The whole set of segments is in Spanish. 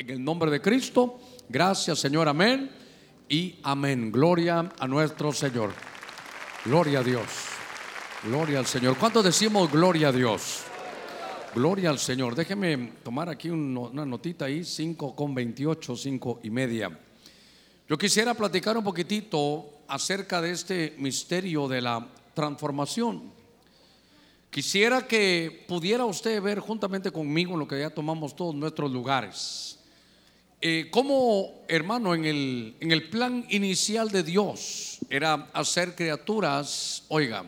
En el nombre de Cristo, gracias Señor, amén y amén. Gloria a nuestro Señor. Gloria a Dios. Gloria al Señor. ¿Cuántos decimos gloria a Dios? Gloria al Señor. Déjeme tomar aquí una notita ahí, 5 con 28, 5 y media. Yo quisiera platicar un poquitito acerca de este misterio de la transformación. Quisiera que pudiera usted ver juntamente conmigo en lo que ya tomamos todos nuestros lugares. Eh, como hermano en el, en el plan inicial de Dios era hacer criaturas, oiga,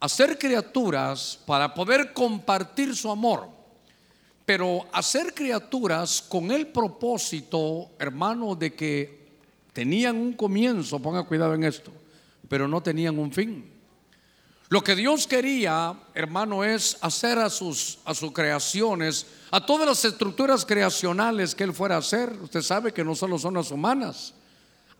hacer criaturas para poder compartir su amor, pero hacer criaturas con el propósito, hermano, de que tenían un comienzo, ponga cuidado en esto, pero no tenían un fin. Lo que Dios quería, hermano, es hacer a sus, a sus creaciones, a todas las estructuras creacionales que Él fuera a hacer. Usted sabe que no solo son las humanas.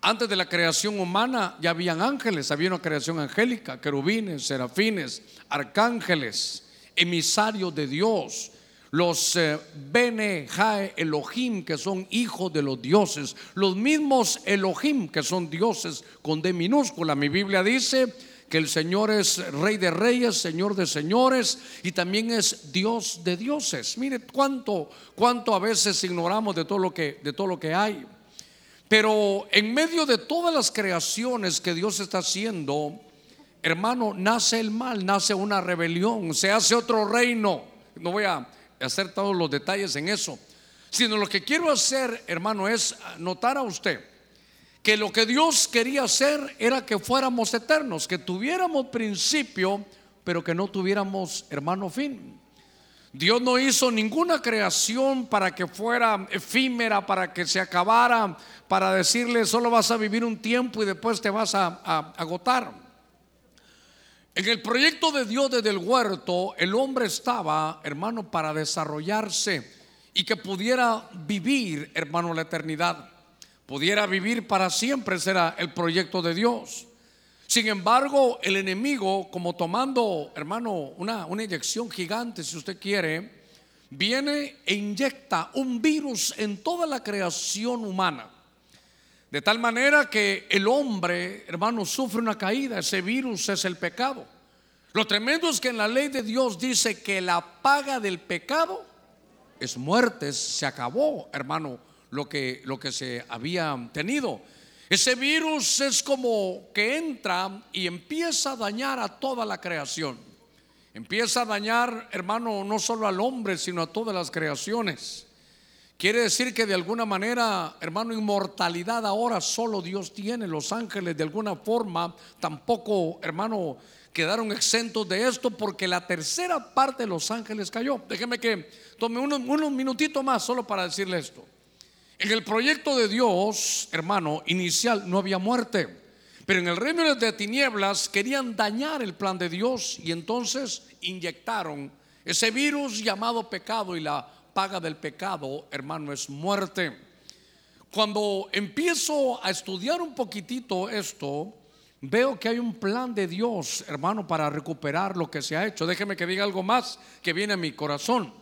Antes de la creación humana ya habían ángeles, había una creación angélica, querubines, serafines, arcángeles, emisarios de Dios, los eh, Bene Jae Elohim, que son hijos de los dioses, los mismos Elohim, que son dioses con D minúscula. Mi Biblia dice que el Señor es Rey de Reyes, Señor de Señores y también es Dios de dioses. Mire cuánto, cuánto a veces ignoramos de todo lo que, de todo lo que hay. Pero en medio de todas las creaciones que Dios está haciendo, hermano, nace el mal, nace una rebelión, se hace otro reino. No voy a hacer todos los detalles en eso, sino lo que quiero hacer, hermano, es notar a usted que lo que Dios quería hacer era que fuéramos eternos, que tuviéramos principio, pero que no tuviéramos, hermano, fin. Dios no hizo ninguna creación para que fuera efímera, para que se acabara, para decirle solo vas a vivir un tiempo y después te vas a, agotar. En el proyecto de Dios desde el huerto, el hombre estaba, hermano, para desarrollarse y que pudiera vivir, hermano, la eternidad pudiera vivir para siempre, será el proyecto de Dios. Sin embargo, el enemigo, como tomando, hermano, una, una inyección gigante, si usted quiere, viene e inyecta un virus en toda la creación humana. De tal manera que el hombre, hermano, sufre una caída. Ese virus es el pecado. Lo tremendo es que en la ley de Dios dice que la paga del pecado es muerte, se acabó, hermano lo que, lo que se había tenido. Ese virus es como que entra y empieza a dañar a toda la creación. Empieza a dañar, hermano, no solo al hombre, sino a todas las creaciones. Quiere decir que de alguna manera, hermano, inmortalidad ahora solo Dios tiene. Los ángeles de alguna forma tampoco, hermano, quedaron exentos de esto porque la tercera parte de los ángeles cayó. Déjeme que tome unos, unos minutitos más solo para decirle esto. En el proyecto de Dios, hermano, inicial no había muerte. Pero en el reino de tinieblas querían dañar el plan de Dios y entonces inyectaron ese virus llamado pecado y la paga del pecado, hermano, es muerte. Cuando empiezo a estudiar un poquitito esto, veo que hay un plan de Dios, hermano, para recuperar lo que se ha hecho. Déjeme que diga algo más que viene a mi corazón.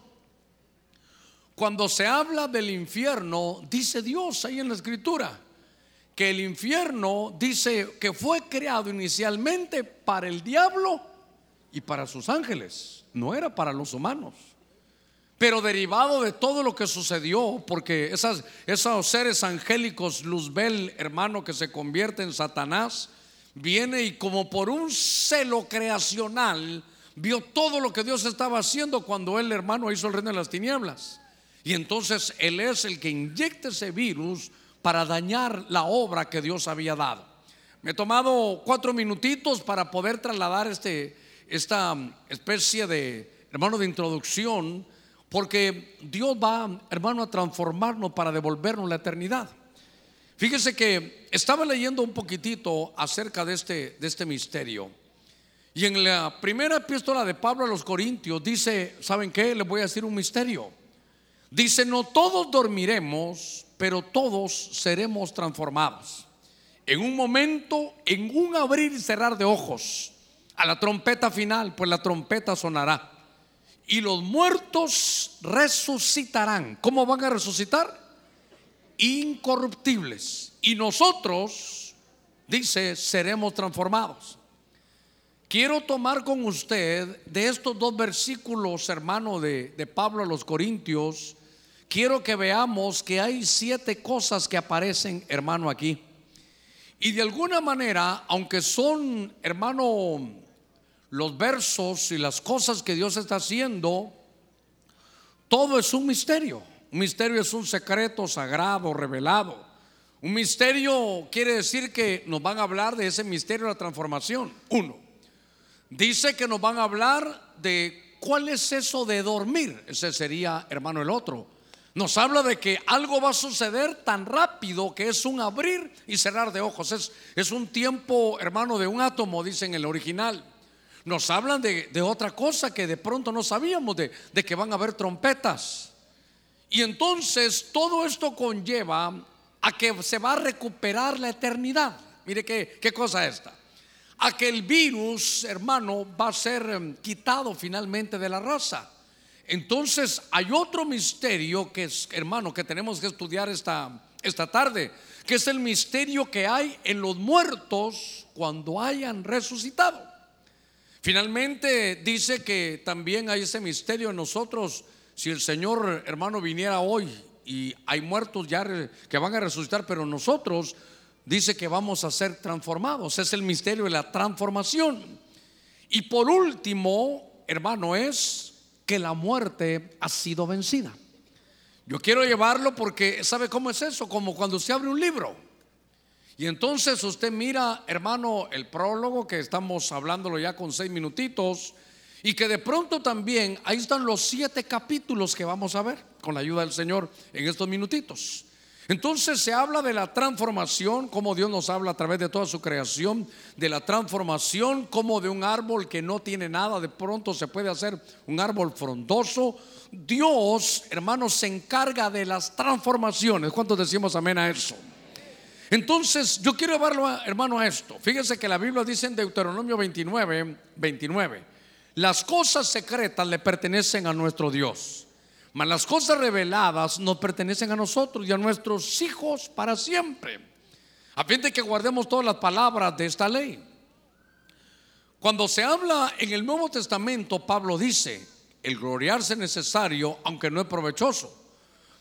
Cuando se habla del infierno, dice Dios ahí en la escritura, que el infierno dice que fue creado inicialmente para el diablo y para sus ángeles, no era para los humanos. Pero derivado de todo lo que sucedió, porque esos seres angélicos, Luzbel, hermano, que se convierte en Satanás, viene y como por un celo creacional, vio todo lo que Dios estaba haciendo cuando él, hermano, hizo el reino de las tinieblas. Y entonces Él es el que inyecta ese virus para dañar la obra que Dios había dado. Me he tomado cuatro minutitos para poder trasladar este, esta especie de, hermano, de introducción, porque Dios va, hermano, a transformarnos para devolvernos la eternidad. Fíjese que estaba leyendo un poquitito acerca de este, de este misterio. Y en la primera epístola de Pablo a los Corintios dice, ¿saben qué? Les voy a decir un misterio. Dice, no todos dormiremos, pero todos seremos transformados. En un momento, en un abrir y cerrar de ojos, a la trompeta final, pues la trompeta sonará. Y los muertos resucitarán. ¿Cómo van a resucitar? incorruptibles. Y nosotros, dice, seremos transformados. Quiero tomar con usted de estos dos versículos, hermano, de, de Pablo a los Corintios, quiero que veamos que hay siete cosas que aparecen, hermano, aquí. Y de alguna manera, aunque son, hermano, los versos y las cosas que Dios está haciendo, todo es un misterio. Un misterio es un secreto sagrado, revelado. Un misterio quiere decir que nos van a hablar de ese misterio de la transformación. Uno, dice que nos van a hablar de cuál es eso de dormir. Ese sería, hermano, el otro. Nos habla de que algo va a suceder tan rápido que es un abrir y cerrar de ojos. Es, es un tiempo, hermano, de un átomo, dice en el original. Nos hablan de, otra cosa que de pronto no sabíamos, de, de que van a haber trompetas. Y entonces todo esto conlleva a que se va a recuperar la eternidad. Mire qué, qué cosa esta. A que el virus, hermano, va a ser em, quitado finalmente de la raza. Entonces hay otro misterio que es, hermano, que tenemos que estudiar esta, esta tarde, que es el misterio que hay en los muertos cuando hayan resucitado. Finalmente dice que también hay ese misterio en nosotros. Si el Señor, hermano, viniera hoy y hay muertos ya que van a resucitar, pero nosotros dice que vamos a ser transformados. Es el misterio de la transformación. Y por último, hermano, es que la muerte ha sido vencida. Yo quiero llevarlo porque, ¿sabe cómo es eso? Como cuando usted abre un libro. Y entonces usted mira, hermano, el prólogo que estamos hablándolo ya con seis minutitos. Y que de pronto también ahí están los siete capítulos que vamos a ver con la ayuda del Señor en estos minutitos. Entonces se habla de la transformación, como Dios nos habla a través de toda su creación, de la transformación como de un árbol que no tiene nada, de pronto se puede hacer un árbol frondoso. Dios, hermanos, se encarga de las transformaciones. ¿Cuántos decimos amén a eso? Entonces, yo quiero llevarlo, hermano, a esto. Fíjense que la Biblia dice en Deuteronomio 29, 29, las cosas secretas le pertenecen a nuestro Dios mas las cosas reveladas nos pertenecen a nosotros y a nuestros hijos para siempre. A fin de que guardemos todas las palabras de esta ley. Cuando se habla en el Nuevo Testamento, Pablo dice, el gloriarse es necesario, aunque no es provechoso.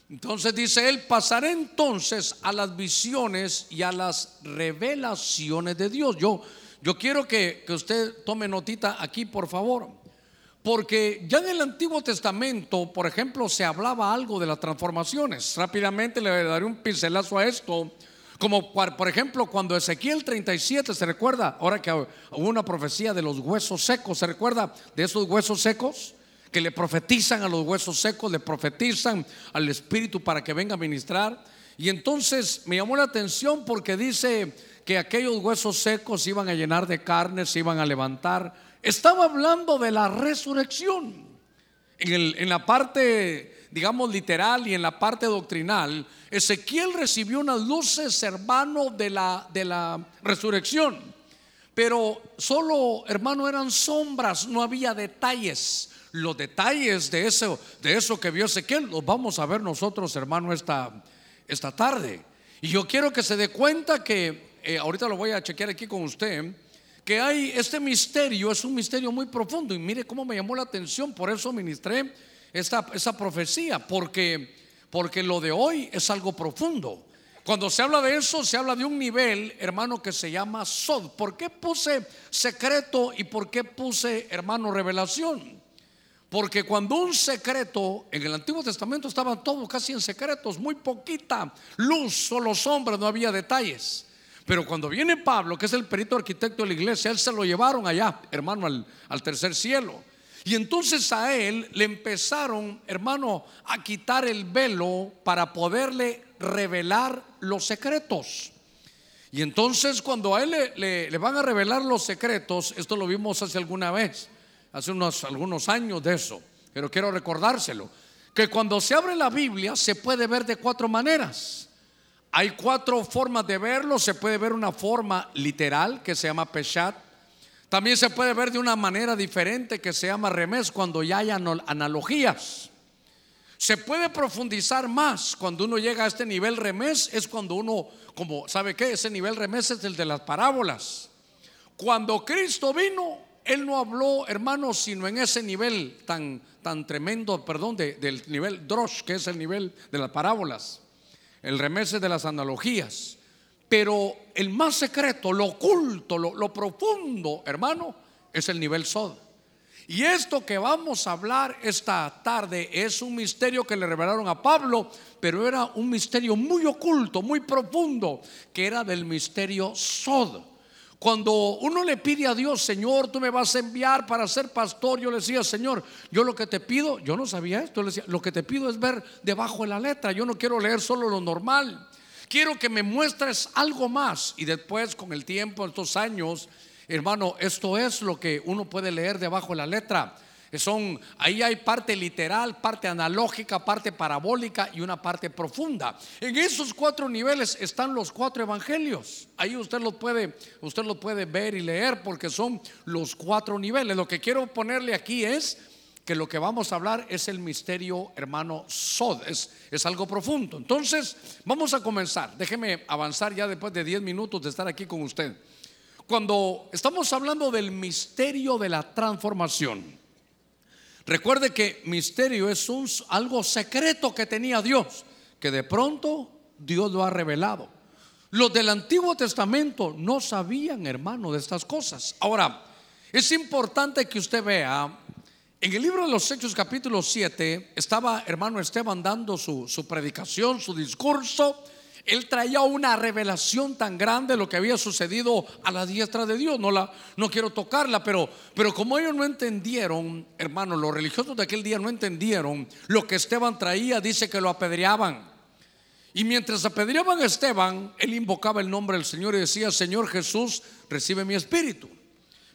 Entonces dice él, pasaré entonces a las visiones y a las revelaciones de Dios. Yo, yo quiero que, que usted tome notita aquí, por favor. Porque ya en el Antiguo Testamento, por ejemplo, se hablaba algo de las transformaciones. Rápidamente le daré un pincelazo a esto. Como por ejemplo cuando Ezequiel 37 se recuerda, ahora que hubo una profecía de los huesos secos, ¿se recuerda de esos huesos secos? Que le profetizan a los huesos secos, le profetizan al Espíritu para que venga a ministrar. Y entonces me llamó la atención porque dice que aquellos huesos secos iban a llenar de carne, se iban a levantar estaba hablando de la resurrección. En, la parte, digamos, literal y en la parte doctrinal, Ezequiel recibió unas luces, hermano, de la, resurrección. Pero solo, hermano, eran sombras, no había detalles. Los detalles de eso, de eso que vio Ezequiel los vamos a ver nosotros, hermano, esta, esta tarde. Y yo quiero que se dé cuenta que, eh, ahorita lo voy a chequear aquí con usted, que hay este misterio, es un misterio muy profundo. Y mire cómo me llamó la atención, por eso ministré esta, profecía, porque, porque lo de hoy es algo profundo. Cuando se habla de eso, se habla de un nivel, hermano, que se llama Sod. ¿Por qué puse secreto y por qué puse, hermano, revelación? Porque cuando un secreto, en el Antiguo Testamento estaban todos casi en secretos, muy poquita luz, solo sombras, no había detalles. Pero cuando viene Pablo, que es el perito arquitecto de la iglesia, él se lo llevaron allá, hermano, al, tercer cielo. Y entonces a él le empezaron, hermano, a quitar el velo para poderle revelar los secretos. Y entonces cuando a él le, van a revelar los secretos, esto lo vimos hace alguna vez, hace unos algunos años de eso, pero quiero recordárselo, que cuando se abre la Biblia se puede ver de cuatro maneras. Hay cuatro formas de verlo. Se puede ver una forma literal que se llama peshat. También se puede ver de una manera diferente que se llama remes cuando ya hay analogías. Se puede profundizar más cuando uno llega a este nivel remés, es cuando uno, como, ¿sabe qué? Ese nivel remés es el de las parábolas. Cuando Cristo vino, Él no habló, hermanos, sino en ese nivel tan, tan tremendo, perdón, del nivel drosh, que es el nivel de las parábolas, el remés es de las analogías. Pero el más secreto, lo oculto, lo, lo profundo, hermano, es el nivel sod. Y esto que vamos a hablar esta tarde es un misterio que le revelaron a Pablo, pero era un misterio muy oculto, muy profundo, que era del misterio Sod. Cuando uno le pide a Dios, Señor, tú me vas a enviar para ser pastor, yo le decía, Señor, yo lo que te pido, yo no sabía esto, le decía, lo que te pido es ver debajo de la letra, yo no quiero leer solo lo normal, quiero que me muestres algo más. Y después, con el tiempo, estos años, Hermano, esto es lo que uno puede leer debajo de la letra. Son, ahí hay parte literal, parte analógica, parte parabólica y una parte profunda. En esos cuatro niveles están los cuatro evangelios. Ahí usted lo puede, usted lo puede ver y leer porque son los cuatro niveles. Lo que quiero ponerle aquí es que lo que vamos a hablar es el misterio, hermano Sod, es, es algo profundo. Entonces, vamos a comenzar. Déjeme avanzar ya después de 10 minutos de estar aquí con usted cuando estamos hablando del misterio de la transformación, recuerde que misterio es un, algo secreto que tenía Dios, que de pronto Dios lo ha revelado. Los del Antiguo Testamento no sabían, hermano, de estas cosas. Ahora, es importante que usted vea, en el libro de los Hechos capítulo 7, estaba hermano Esteban dando su, su predicación, su discurso, él traía una revelación tan grande de lo que había sucedido a la diestra de Dios. No, la, no quiero tocarla, pero, pero como ellos no entendieron, hermano, los religiosos de aquel día no entendieron lo que Esteban traía, dice que lo apedreaban. Y mientras apedreaban a Esteban, él invocaba el nombre del Señor y decía, Señor Jesús, recibe mi espíritu.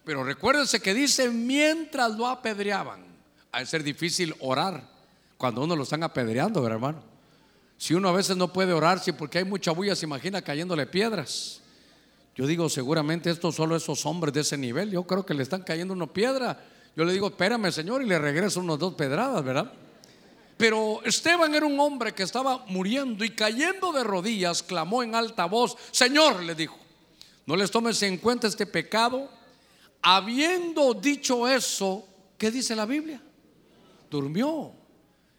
Pero recuérdense que dice, mientras lo apedreaban, a ser difícil orar cuando uno lo están apedreando, hermano. Si uno a veces no puede orar, si porque hay mucha bulla, se imagina cayéndole piedras. Yo digo, seguramente esto solo esos hombres de ese nivel. Yo creo que le están cayendo una piedra. Yo le digo, espérame, Señor, y le regreso unos dos pedradas, ¿verdad? Pero Esteban era un hombre que estaba muriendo y cayendo de rodillas, clamó en alta voz, Señor, le dijo, no les tomes en cuenta este pecado. Habiendo dicho eso, ¿qué dice la Biblia? Durmió.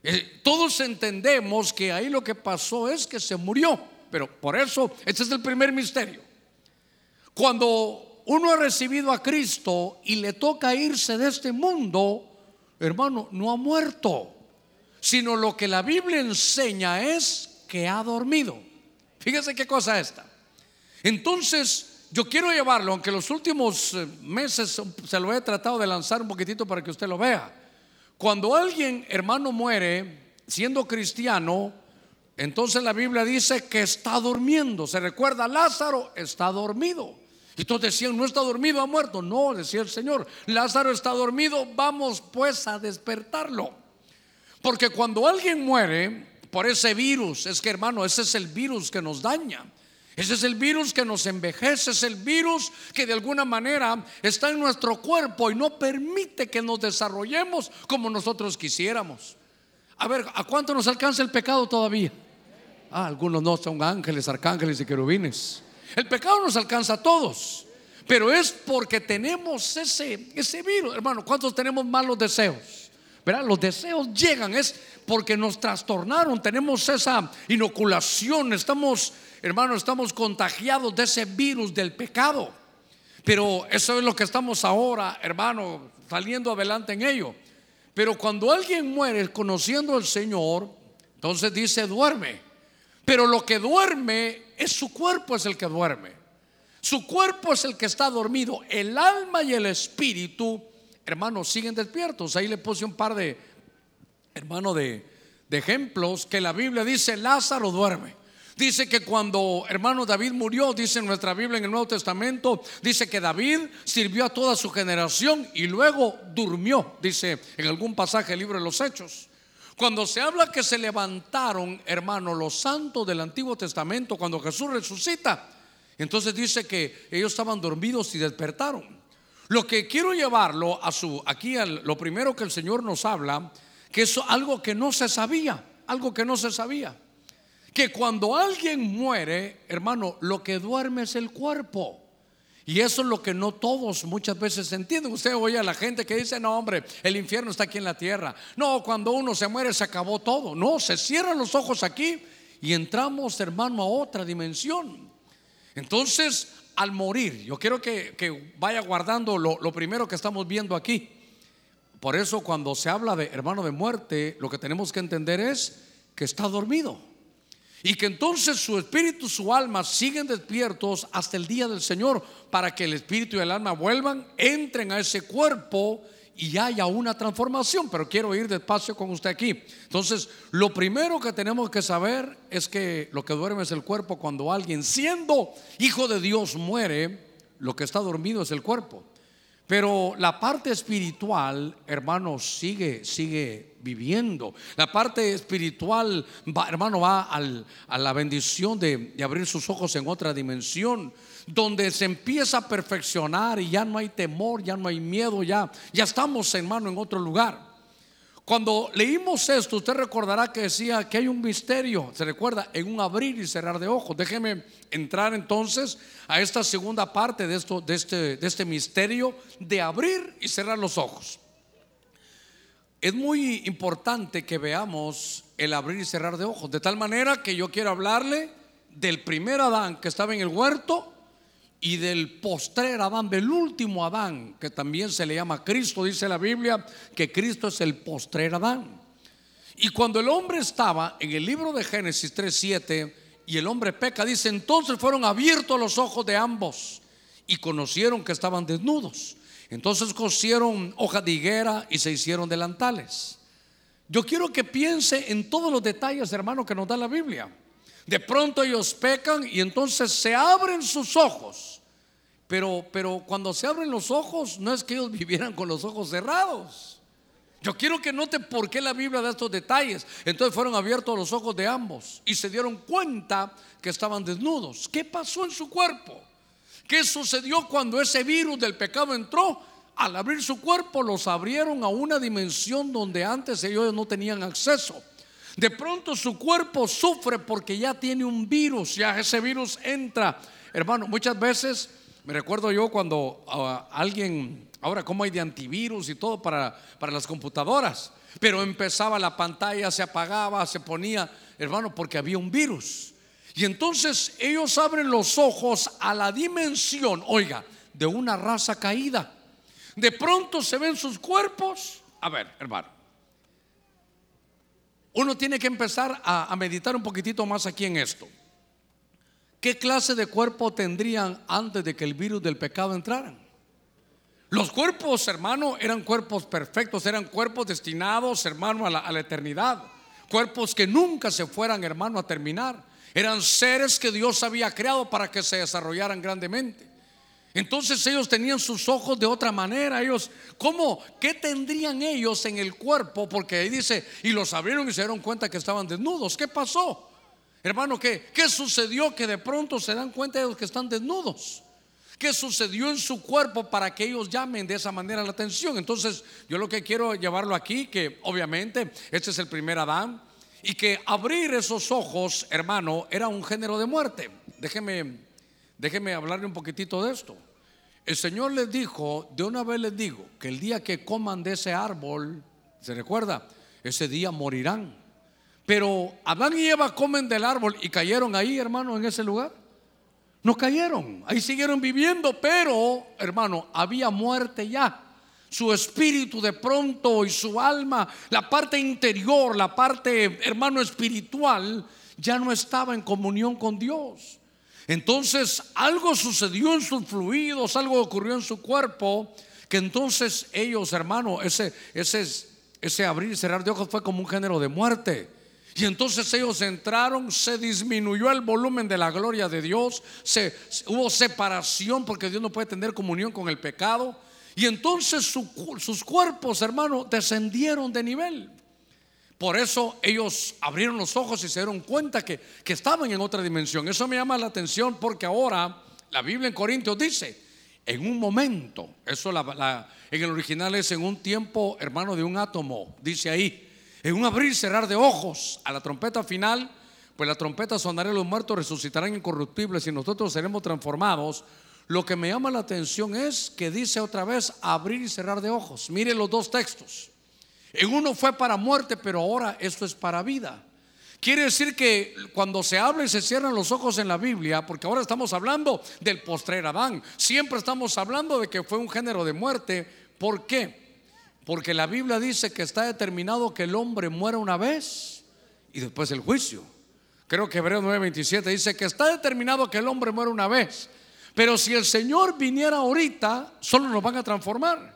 Eh, todos entendemos que ahí lo que pasó es que se murió, pero por eso este es el primer misterio. Cuando uno ha recibido a Cristo y le toca irse de este mundo, hermano, no ha muerto, sino lo que la Biblia enseña es que ha dormido. Fíjese qué cosa esta. Entonces, yo quiero llevarlo, aunque los últimos eh, meses se lo he tratado de lanzar un poquitito para que usted lo vea. Cuando alguien, hermano, muere siendo cristiano, entonces la Biblia dice que está durmiendo. Se recuerda, Lázaro está dormido. Y todos decían, no está dormido, ha muerto. No, decía el Señor, Lázaro está dormido, vamos pues a despertarlo. Porque cuando alguien muere por ese virus, es que hermano, ese es el virus que nos daña. Ese es el virus que nos envejece, es el virus que de alguna manera está en nuestro cuerpo y no permite que nos desarrollemos como nosotros quisiéramos. A ver, ¿a cuánto nos alcanza el pecado todavía? Ah, algunos no son ángeles, arcángeles y querubines. El pecado nos alcanza a todos, pero es porque tenemos ese, ese virus. Hermano, ¿cuántos tenemos malos deseos? ¿Verdad? Los deseos llegan, es porque nos trastornaron, tenemos esa inoculación, estamos hermano, estamos contagiados de ese virus del pecado. Pero eso es lo que estamos ahora, hermano, saliendo adelante en ello. Pero cuando alguien muere conociendo al Señor, entonces dice duerme. Pero lo que duerme es su cuerpo es el que duerme. Su cuerpo es el que está dormido. El alma y el espíritu, hermano, siguen despiertos. Ahí le puse un par de, hermano, de, de ejemplos que la Biblia dice, Lázaro duerme. Dice que cuando hermano David murió, dice en nuestra Biblia en el Nuevo Testamento, dice que David sirvió a toda su generación y luego durmió, dice en algún pasaje del libro de los Hechos. Cuando se habla que se levantaron, hermano, los santos del Antiguo Testamento, cuando Jesús resucita, entonces dice que ellos estaban dormidos y despertaron. Lo que quiero llevarlo a su, aquí lo primero que el Señor nos habla que es algo que no se sabía, algo que no se sabía. Que cuando alguien muere, hermano, lo que duerme es el cuerpo. Y eso es lo que no todos muchas veces entienden. Usted oye a la gente que dice, no hombre, el infierno está aquí en la tierra. No, cuando uno se muere se acabó todo. No, se cierran los ojos aquí y entramos, hermano, a otra dimensión. Entonces, al morir, yo quiero que, vaya guardando lo, primero que estamos viendo aquí. Por eso cuando se habla de hermano de muerte, lo que tenemos que entender es que está dormido. Y que entonces su espíritu, su alma siguen despiertos hasta el día del Señor para que el espíritu y el alma vuelvan, entren a ese cuerpo y haya una transformación. Pero quiero ir despacio con usted aquí. Entonces, lo primero que tenemos que saber es que lo que duerme es el cuerpo. Cuando alguien siendo hijo de Dios muere, lo que está dormido es el cuerpo. Pero la parte espiritual, hermanos, sigue, sigue viviendo. La parte espiritual, hermano, va a la bendición de, de abrir sus ojos en otra dimensión, donde se empieza a perfeccionar y ya no hay temor, ya no hay miedo, ya, ya estamos, hermano, en otro lugar. Cuando leímos esto, usted recordará que decía que hay un misterio, se recuerda, en un abrir y cerrar de ojos. Déjeme entrar entonces a esta segunda parte de, esto, de, este, de este misterio de abrir y cerrar los ojos. Es muy importante que veamos el abrir y cerrar de ojos, de tal manera que yo quiero hablarle del primer Adán que estaba en el huerto y del postrer Adán, del último Adán, que también se le llama Cristo, dice la Biblia, que Cristo es el postrer Adán. Y cuando el hombre estaba en el libro de Génesis 3.7 y el hombre peca, dice, entonces fueron abiertos los ojos de ambos y conocieron que estaban desnudos. Entonces cosieron hoja de higuera y se hicieron delantales. Yo quiero que piense en todos los detalles, hermano, que nos da la Biblia. De pronto ellos pecan y entonces se abren sus ojos pero, pero cuando se abren los ojos, no es que ellos vivieran con los ojos cerrados. Yo quiero que note por qué la Biblia da estos detalles. Entonces fueron abiertos los ojos de ambos y se dieron cuenta que estaban desnudos. ¿Qué pasó en su cuerpo? ¿Qué sucedió cuando ese virus del pecado entró? Al abrir su cuerpo los abrieron a una dimensión donde antes ellos no tenían acceso. De pronto su cuerpo sufre porque ya tiene un virus, ya ese virus entra. Hermano, muchas veces me recuerdo yo cuando ah, alguien, ahora como hay de antivirus y todo para, para las computadoras, pero empezaba la pantalla, se apagaba, se ponía, hermano, porque había un virus. Y entonces ellos abren los ojos a la dimensión, oiga, de una raza caída. De pronto se ven sus cuerpos. A ver, hermano. Uno tiene que empezar a, a meditar un poquitito más aquí en esto. ¿Qué clase de cuerpo tendrían antes de que el virus del pecado entrara? Los cuerpos, hermano, eran cuerpos perfectos, eran cuerpos destinados, hermano, a la, eternidad. Cuerpos que nunca se fueran, hermano, a terminar. Eran seres que Dios había creado para que se desarrollaran grandemente. Entonces ellos tenían sus ojos de otra manera. Ellos, ¿cómo? ¿Qué tendrían ellos en el cuerpo? Porque ahí dice, y los abrieron y se dieron cuenta que estaban desnudos. ¿Qué pasó? Hermano, ¿qué, ¿qué sucedió que de pronto se dan cuenta de los que están desnudos? ¿Qué sucedió en su cuerpo para que ellos llamen de esa manera la atención? Entonces, yo lo que quiero llevarlo aquí, que obviamente este es el primer Adán, y que abrir esos ojos, hermano, era un género de muerte. Déjeme, déjeme hablarle un poquitito de esto. El Señor les dijo, de una vez les digo, que el día que coman de ese árbol, ¿se recuerda? Ese día morirán. Pero Adán y Eva comen del árbol y cayeron ahí, hermano, en ese lugar. No cayeron, ahí siguieron viviendo, pero, hermano, había muerte ya. Su espíritu de pronto y su alma, la parte interior, la parte, hermano, espiritual, ya no estaba en comunión con Dios. Entonces algo sucedió en sus fluidos, algo ocurrió en su cuerpo, que entonces ellos, hermano, ese, ese, ese abrir y cerrar de ojos fue como un género de muerte. Y entonces ellos entraron, se disminuyó el volumen de la gloria de Dios, se, hubo separación porque Dios no puede tener comunión con el pecado. Y entonces sus cuerpos, hermano, descendieron de nivel. Por eso ellos abrieron los ojos y se dieron cuenta que, que estaban en otra dimensión. Eso me llama la atención porque ahora la Biblia en Corintios dice, en un momento, eso en el original es en un tiempo, hermano, de un átomo, dice ahí En un abrir y cerrar de ojos a la trompeta final, pues la trompeta sonará y los muertos resucitarán incorruptibles y nosotros seremos transformados. Lo que me llama la atención es que dice otra vez abrir y cerrar de ojos. Mire los dos textos. En uno fue para muerte, pero ahora esto es para vida. Quiere decir que cuando se habla y se cierran los ojos en la Biblia, porque ahora estamos hablando del postrer Adán, siempre estamos hablando de que fue un género de muerte. ¿Por qué? Porque la Biblia dice que está determinado que el hombre muera una vez y después el juicio. Creo que Hebreos 9:27 dice que está determinado que el hombre muera una vez. Pero si el Señor viniera ahorita, solo nos van a transformar.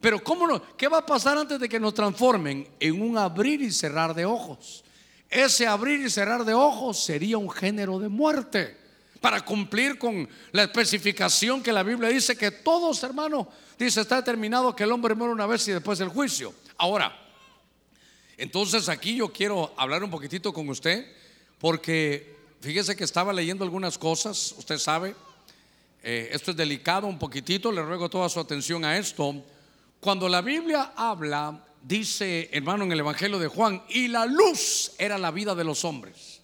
Pero ¿cómo no? ¿Qué va a pasar antes de que nos transformen? En un abrir y cerrar de ojos. Ese abrir y cerrar de ojos sería un género de muerte. Para cumplir con la especificación que la Biblia dice que todos, hermanos, dice, está determinado que el hombre muere una vez y después el juicio. Ahora, entonces aquí yo quiero hablar un poquitito con usted, porque fíjese que estaba leyendo algunas cosas, usted sabe, eh, esto es delicado un poquitito, le ruego toda su atención a esto. Cuando la Biblia habla dice, hermano, en el Evangelio de Juan, y la luz era la vida de los hombres.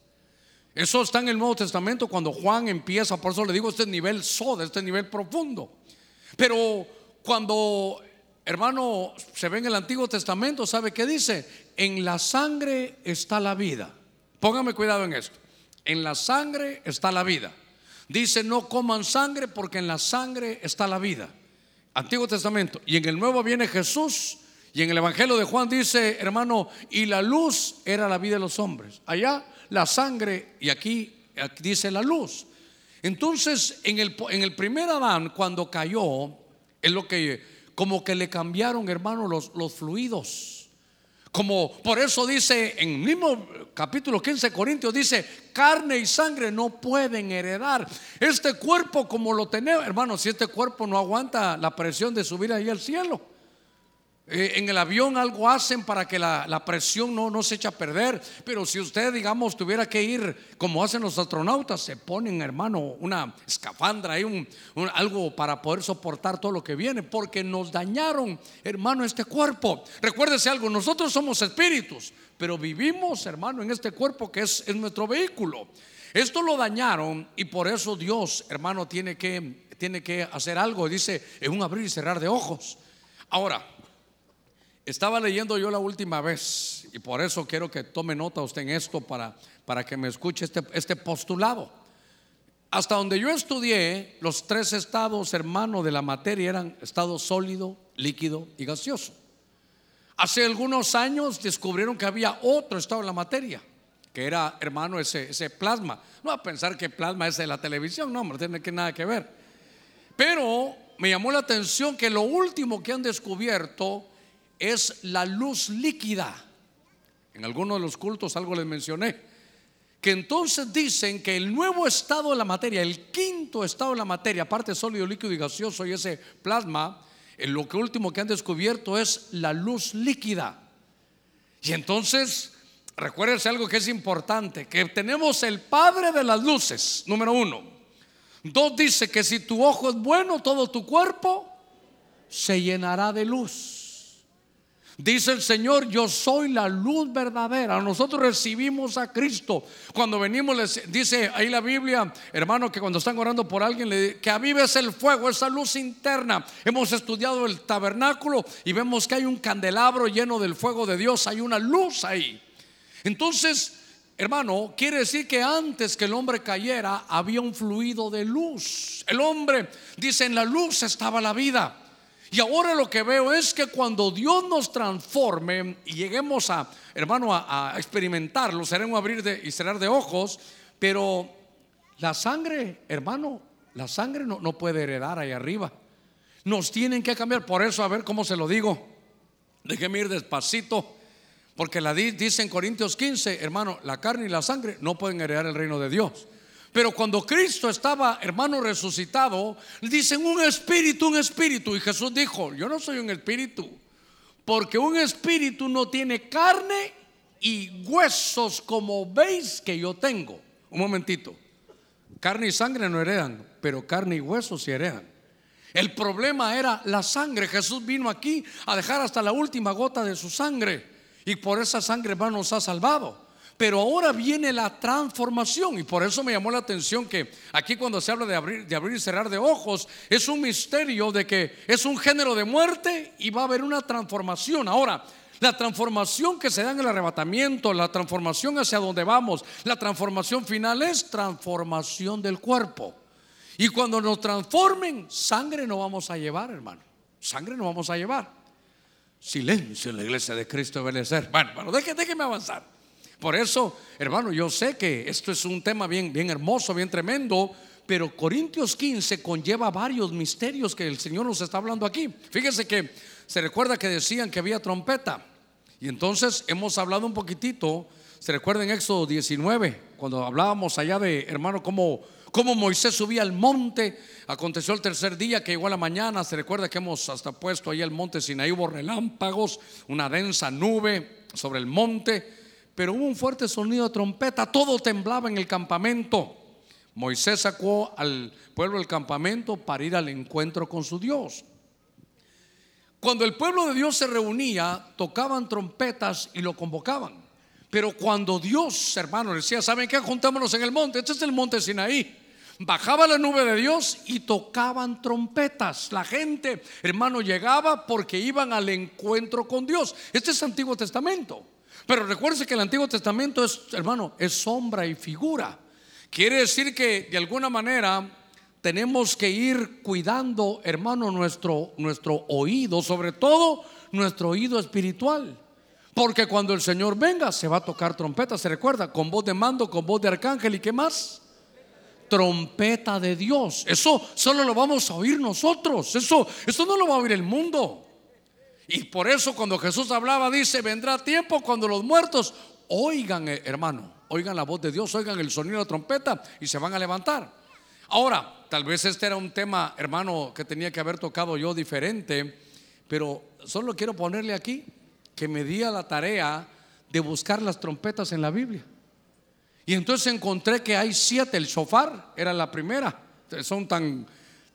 Eso está en el Nuevo Testamento cuando Juan empieza, por eso le digo, este nivel soda, este nivel profundo. Pero cuando, hermano, se ve en el Antiguo Testamento, ¿sabe qué dice? En la sangre está la vida. Póngame cuidado en esto. En la sangre está la vida. Dice, no coman sangre porque en la sangre está la vida. Antiguo Testamento. Y en el Nuevo viene Jesús y en el Evangelio de Juan dice, hermano, y la luz era la vida de los hombres. Allá la sangre y aquí, dice la luz. Entonces, en el, en el primer Adán, cuando cayó, es lo que, como que le cambiaron, hermano, los, los fluidos. Como por eso dice en el mismo capítulo 15 Corintios dice, carne y sangre no pueden heredar. Este cuerpo como lo tenemos, hermano, si este cuerpo no aguanta la presión de subir ahí al cielo. Eh, en el avión algo hacen para que la, presión no, no, se eche a perder. Pero si usted, digamos, tuviera que ir como hacen los astronautas, se ponen, hermano, una escafandra, hay un, algo para poder soportar todo lo que viene. Porque nos dañaron, hermano, este cuerpo. Recuérdese algo, nosotros somos espíritus, pero vivimos, hermano, en este cuerpo que es, es nuestro vehículo. Esto lo dañaron y por eso Dios, hermano, tiene que, tiene que hacer algo. Dice, es un abrir y cerrar de ojos. Ahora, estaba leyendo yo la última vez y por eso quiero que tome nota usted en esto para, para que me escuche este, este postulado. Hasta donde yo estudié, los tres estados hermanos de la materia eran estado sólido, líquido y gaseoso. Hace algunos años descubrieron que había otro estado en la materia, que era, hermano, ese, ese plasma. No a pensar que plasma es de la televisión, no, no tiene que nada que ver. Pero me llamó la atención que lo último que han descubierto es la luz líquida. En algunos de los cultos algo les mencioné. Que entonces dicen que el nuevo estado de la materia, el quinto estado de la materia, aparte sólido, líquido y gaseoso y ese plasma, en lo que último que han descubierto es la luz líquida. Y entonces, recuérdense algo que es importante, que tenemos el Padre de las luces, número uno. Dos dice que si tu ojo es bueno, todo tu cuerpo se llenará de luz. Dice el Señor, yo soy la luz verdadera. Nosotros recibimos a Cristo. Cuando venimos, dice ahí la Biblia, hermano, que cuando están orando por alguien, le, que avives el fuego, esa luz interna. Hemos estudiado el tabernáculo y vemos que hay un candelabro lleno del fuego de Dios. Hay una luz ahí. Entonces, hermano, quiere decir que antes que el hombre cayera, había un fluido de luz. El hombre, dice, en la luz estaba la vida. Y ahora lo que veo es que cuando Dios nos transforme y lleguemos a, hermano, a, experimentarlo, seremos abrir de, y cerrar de ojos, pero la sangre, hermano, la sangre no, no puede heredar ahí arriba. Nos tienen que cambiar. Por eso, a ver cómo se lo digo. Déjeme ir despacito. Porque la dice en Corintios 15, hermano, la carne y la sangre no pueden heredar el reino de Dios. Pero cuando Cristo estaba, hermano, resucitado, dicen un espíritu, un espíritu. Y Jesús dijo, yo no soy un espíritu, porque un espíritu no tiene carne y huesos como veis que yo tengo. Un momentito. Carne y sangre no heredan, pero carne y huesos sí heredan. El problema era la sangre. Jesús vino aquí a dejar hasta la última gota de su sangre. Y por esa sangre, hermano, nos ha salvado. Pero ahora viene la transformación y por eso me llamó la atención que aquí cuando se habla de abrir, de abrir y cerrar de ojos, es un misterio de que es un género de muerte y va a haber una transformación. Ahora, la transformación que se da en el arrebatamiento, la transformación hacia donde vamos, la transformación final es transformación del cuerpo. Y cuando nos transformen, sangre no vamos a llevar, hermano. Sangre no vamos a llevar. Silencio en la iglesia de Cristo de. Bueno, bueno, déjeme avanzar. Por eso, hermano, yo sé que esto es un tema bien, bien hermoso, bien tremendo, pero Corintios 15 conlleva varios misterios que el Señor nos está hablando aquí. Fíjese que se recuerda que decían que había trompeta. Y entonces hemos hablado un poquitito, se recuerda en Éxodo 19, cuando hablábamos allá de, hermano, cómo, cómo Moisés subía al monte. Aconteció el tercer día que llegó a la mañana. Se recuerda que hemos hasta puesto ahí el monte Sinaí, hubo relámpagos, una densa nube sobre el monte pero hubo un fuerte sonido de trompeta, todo temblaba en el campamento. Moisés sacó al pueblo del campamento para ir al encuentro con su Dios. Cuando el pueblo de Dios se reunía, tocaban trompetas y lo convocaban. Pero cuando Dios, hermano, decía, ¿saben qué? Juntémonos en el monte. Este es el monte Sinaí. Bajaba la nube de Dios y tocaban trompetas. La gente, hermano, llegaba porque iban al encuentro con Dios. Este es Antiguo Testamento. Pero recuerde que el Antiguo Testamento es, hermano, es sombra y figura. Quiere decir que de alguna manera tenemos que ir cuidando, hermano, nuestro, nuestro oído, sobre todo nuestro oído espiritual. Porque cuando el Señor venga, se va a tocar trompeta, se recuerda, con voz de mando, con voz de arcángel y qué más. Trompeta de Dios. Eso solo lo vamos a oír nosotros. Eso, eso no lo va a oír el mundo. Y por eso cuando Jesús hablaba dice, vendrá tiempo cuando los muertos oigan, eh, hermano, oigan la voz de Dios, oigan el sonido de la trompeta y se van a levantar. Ahora, tal vez este era un tema, hermano, que tenía que haber tocado yo diferente, pero solo quiero ponerle aquí que me di a la tarea de buscar las trompetas en la Biblia. Y entonces encontré que hay siete, el shofar era la primera, son tan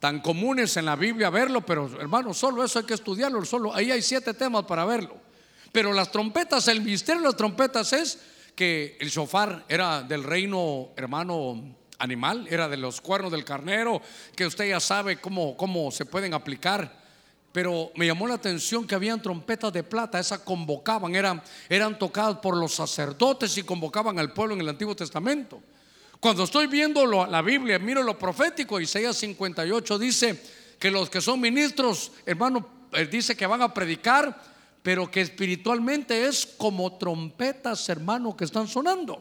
tan comunes en la Biblia verlo, pero hermano, solo eso hay que estudiarlo, solo ahí hay siete temas para verlo. Pero las trompetas, el misterio de las trompetas es que el shofar era del reino, hermano, animal, era de los cuernos del carnero, que usted ya sabe cómo, cómo se pueden aplicar. Pero me llamó la atención que habían trompetas de plata, esas convocaban, eran, eran tocadas por los sacerdotes y convocaban al pueblo en el Antiguo Testamento. Cuando estoy viendo la Biblia, miro lo profético, Isaías 58 dice que los que son ministros, hermano, eh, dice que van a predicar, pero que espiritualmente es como trompetas, hermano, que están sonando.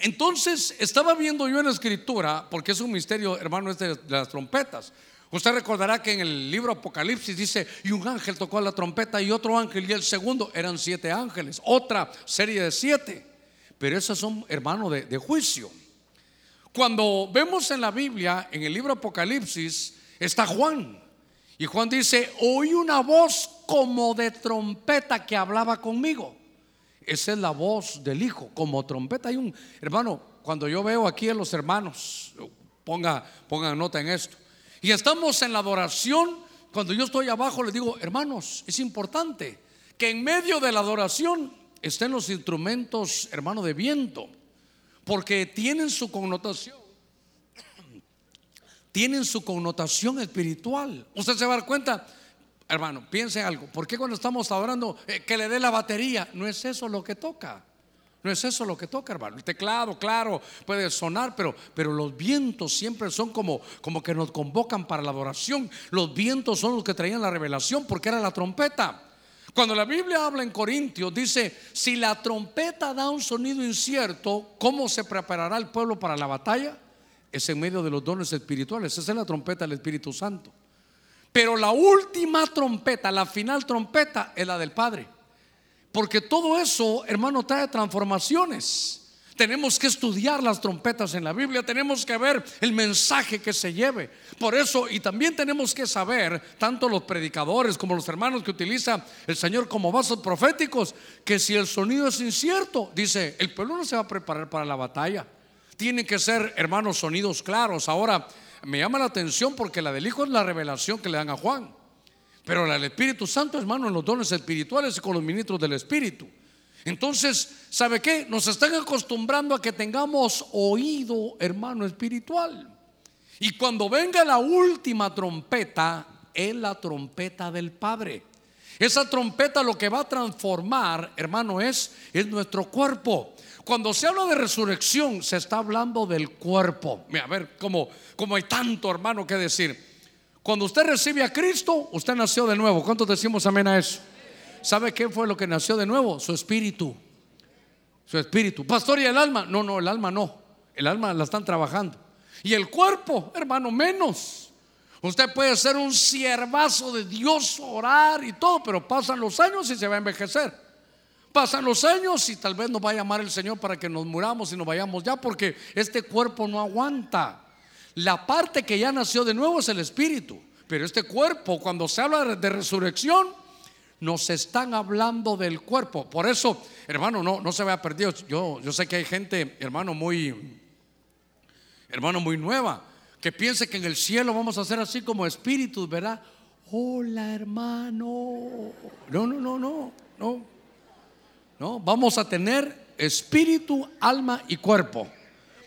Entonces, estaba viendo yo en la escritura, porque es un misterio, hermano, este de las trompetas. Usted recordará que en el libro Apocalipsis dice, y un ángel tocó la trompeta y otro ángel, y el segundo eran siete ángeles, otra serie de siete pero esos son hermanos de, juicio. Cuando vemos en la Biblia, en el libro Apocalipsis, está Juan. Y Juan dice, oí una voz como de trompeta que hablaba conmigo. Esa es la voz del Hijo, como trompeta. Hay un, hermano, cuando yo veo aquí a los hermanos, ponga, pongan nota en esto. Y estamos en la adoración, cuando yo estoy abajo les digo, hermanos, es importante que en medio de la adoración estén los instrumentos, hermano, de viento, porque tienen su connotación. Tienen su connotación espiritual. Usted se va a dar cuenta, hermano, piense algo. ¿Por qué cuando estamos adorando eh, que le dé la batería? No es eso lo que toca. No es eso lo que toca, hermano. El teclado, claro, puede sonar, pero, pero los vientos siempre son como, como que nos convocan para la adoración. Los vientos son los que traían la revelación porque era la trompeta. Cuando la Biblia habla en Corintios, dice, si la trompeta da un sonido incierto, ¿cómo se preparará el pueblo para la batalla? Es en medio de los dones espirituales. Esa es la trompeta del Espíritu Santo. Pero la última trompeta, la final trompeta, es la del Padre. Porque todo eso, hermano, trae transformaciones. Tenemos que estudiar las trompetas en la Biblia, tenemos que ver el mensaje que se lleve. Por eso, y también tenemos que saber, tanto los predicadores como los hermanos que utiliza el Señor como vasos proféticos, que si el sonido es incierto, dice, el pueblo no se va a preparar para la batalla. Tienen que ser, hermanos, sonidos claros. Ahora, me llama la atención porque la del Hijo es la revelación que le dan a Juan. Pero el Espíritu Santo, hermano, en los dones espirituales y con los ministros del Espíritu. Entonces, ¿sabe qué? Nos están acostumbrando a que tengamos oído, hermano, espiritual. Y cuando venga la última trompeta, es la trompeta del Padre. Esa trompeta lo que va a transformar, hermano, es, es nuestro cuerpo. Cuando se habla de resurrección, se está hablando del cuerpo. Mira, a ver, como, como hay tanto, hermano, que decir. Cuando usted recibe a Cristo, usted nació de nuevo. ¿Cuántos decimos amén a eso? ¿Sabe qué fue lo que nació de nuevo? Su espíritu. Su espíritu. Pastor, ¿y el alma? No, no, el alma no. El alma la están trabajando. Y el cuerpo, hermano, menos. Usted puede ser un siervazo de Dios, orar y todo, pero pasan los años y se va a envejecer. Pasan los años y tal vez nos va a llamar el Señor para que nos muramos y nos vayamos ya, porque este cuerpo no aguanta. La parte que ya nació de nuevo es el espíritu, pero este cuerpo, cuando se habla de resurrección, nos están hablando del cuerpo. Por eso, hermano, no, no se vea perdido. Yo, yo sé que hay gente, hermano, muy, hermano, muy nueva, que piense que en el cielo vamos a ser así como espíritus, ¿verdad? Hola, hermano. No, no, no, no, no. No, vamos a tener espíritu, alma y cuerpo.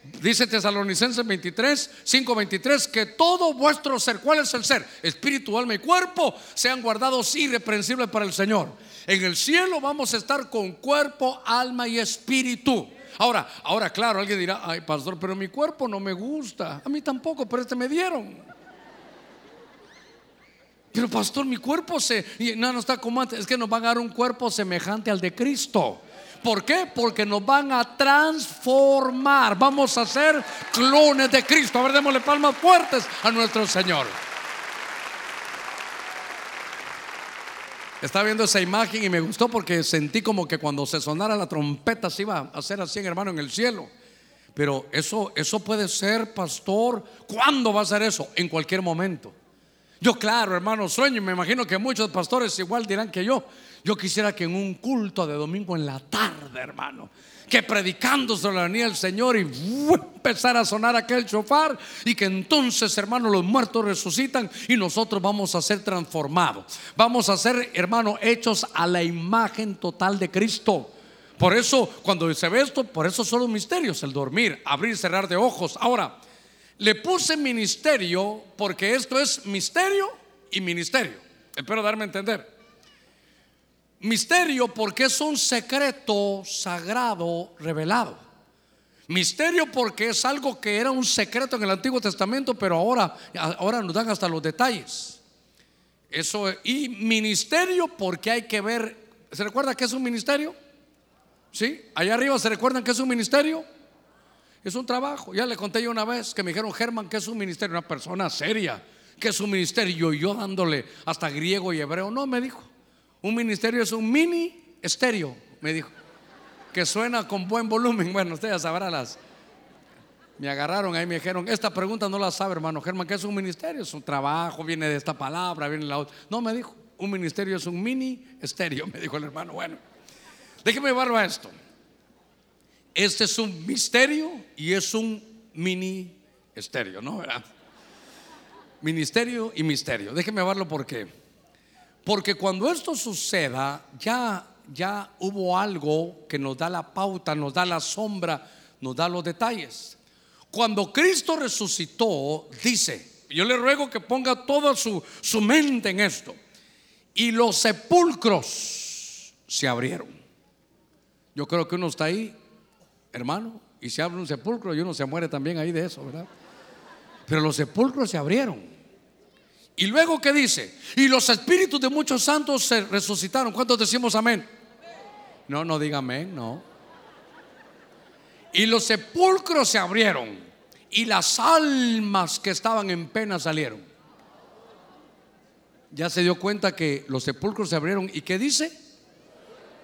Dice Tesalonicenses 23, 5, 23, que todo vuestro ser, ¿cuál es el ser? Espíritu, alma y cuerpo sean guardados irreprensibles para el Señor. En el cielo vamos a estar con cuerpo, alma y espíritu. Ahora, ahora claro, alguien dirá, ay pastor, pero mi cuerpo no me gusta. A mí tampoco, pero este me dieron. Pero pastor, mi cuerpo se, no, no está como antes, es que nos van a dar un cuerpo semejante al de Cristo. ¿Por qué? Porque nos van a transformar. Vamos a ser clones de Cristo. A ver, démosle palmas fuertes a nuestro Señor. Estaba viendo esa imagen y me gustó porque sentí como que cuando se sonara la trompeta se iba a hacer así, hermano, en el cielo. Pero eso, eso puede ser, pastor. ¿Cuándo va a ser eso? En cualquier momento. Yo, claro, hermano, sueño me imagino que muchos pastores igual dirán que yo. Yo quisiera que en un culto de domingo en la tarde, hermano, que predicando sobre la venida del Señor y empezar a sonar aquel chofar y que entonces, hermano, los muertos resucitan y nosotros vamos a ser transformados. Vamos a ser, hermano, hechos a la imagen total de Cristo. Por eso, cuando se ve esto, por eso son los misterios, el dormir, abrir, cerrar de ojos. Ahora, le puse ministerio porque esto es misterio y ministerio. Espero darme a entender. Misterio porque es un secreto sagrado revelado. Misterio porque es algo que era un secreto en el Antiguo Testamento, pero ahora, ahora nos dan hasta los detalles. Eso y ministerio porque hay que ver. ¿Se recuerda que es un ministerio? ¿Sí? Allá arriba se recuerdan que es un ministerio. Es un trabajo. Ya le conté yo una vez que me dijeron, Germán, que es un ministerio, una persona seria, que es un ministerio. Y yo dándole hasta griego y hebreo. No, me dijo. Un ministerio es un mini estéreo, me dijo. Que suena con buen volumen. Bueno, ustedes sabrán las. Me agarraron ahí, me dijeron, esta pregunta no la sabe, hermano Germán, ¿qué es un ministerio? Es un trabajo, viene de esta palabra, viene de la otra. No, me dijo, un ministerio es un mini estéreo, me dijo el hermano. Bueno, déjeme llevarlo a esto. Este es un misterio y es un mini estéreo, ¿no? ¿Verdad? Ministerio y misterio. Déjeme verlo por qué. Porque cuando esto suceda, ya, ya hubo algo que nos da la pauta, nos da la sombra, nos da los detalles. Cuando Cristo resucitó, dice, yo le ruego que ponga toda su, su mente en esto, y los sepulcros se abrieron. Yo creo que uno está ahí hermano, y se abre un sepulcro y uno se muere también ahí de eso, ¿verdad? Pero los sepulcros se abrieron. Y luego, ¿qué dice? Y los espíritus de muchos santos se resucitaron. ¿Cuántos decimos amén? No, no diga amén, no. Y los sepulcros se abrieron. Y las almas que estaban en pena salieron. Ya se dio cuenta que los sepulcros se abrieron. ¿Y qué dice?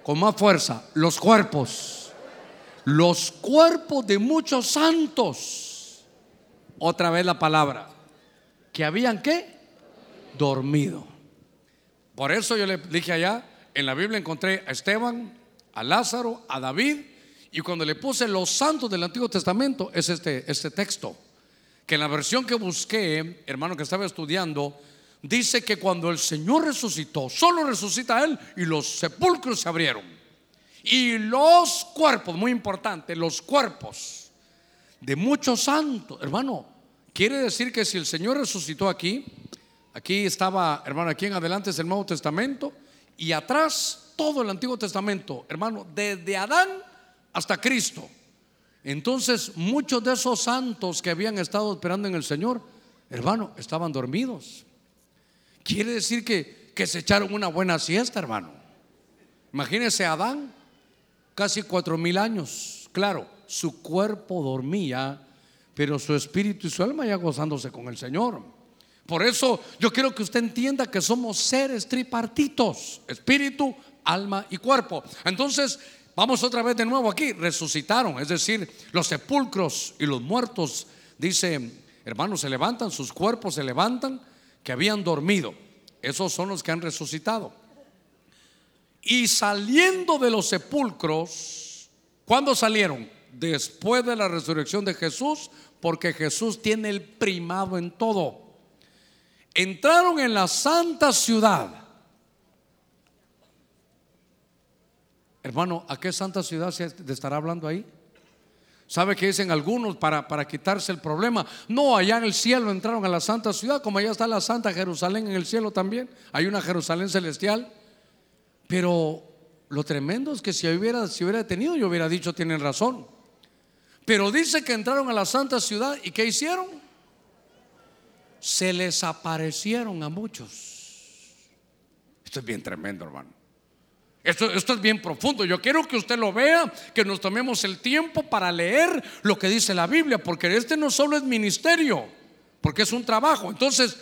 Con más fuerza, los cuerpos los cuerpos de muchos santos. Otra vez la palabra. Que habían qué? Dormido. Por eso yo le dije allá, en la Biblia encontré a Esteban, a Lázaro, a David, y cuando le puse los santos del Antiguo Testamento, es este, este texto. Que en la versión que busqué, hermano que estaba estudiando, dice que cuando el Señor resucitó, solo resucita Él y los sepulcros se abrieron. Y los cuerpos, muy importante, los cuerpos de muchos santos, hermano, quiere decir que si el Señor resucitó aquí, aquí estaba, hermano, aquí en adelante es el Nuevo Testamento y atrás todo el Antiguo Testamento, hermano, desde Adán hasta Cristo. Entonces, muchos de esos santos que habían estado esperando en el Señor, hermano, estaban dormidos. Quiere decir que, que se echaron una buena siesta, hermano. Imagínese Adán, casi cuatro mil años. Claro, su cuerpo dormía, pero su espíritu y su alma ya gozándose con el Señor. Por eso yo quiero que usted entienda que somos seres tripartitos, espíritu, alma y cuerpo. Entonces, vamos otra vez de nuevo aquí, resucitaron, es decir, los sepulcros y los muertos, dice, hermanos, se levantan, sus cuerpos se levantan, que habían dormido. Esos son los que han resucitado. Y saliendo de los sepulcros, ¿cuándo salieron? Después de la resurrección de Jesús, porque Jesús tiene el primado en todo. Entraron en la santa ciudad. Hermano, ¿a qué santa ciudad se estará hablando ahí? ¿Sabe qué dicen algunos para, para quitarse el problema? No, allá en el cielo entraron a la santa ciudad, como allá está la santa Jerusalén en el cielo también. Hay una Jerusalén celestial. Pero lo tremendo es que si hubiera, si hubiera tenido, yo hubiera dicho, tienen razón. Pero dice que entraron a la santa ciudad y ¿qué hicieron? Se les aparecieron a muchos. Esto es bien tremendo, hermano. Esto, es bien profundo. Yo quiero que usted lo vea, que nos tomemos el tiempo para leer lo que dice la Biblia, porque este no solo es ministerio, porque es un trabajo. Entonces,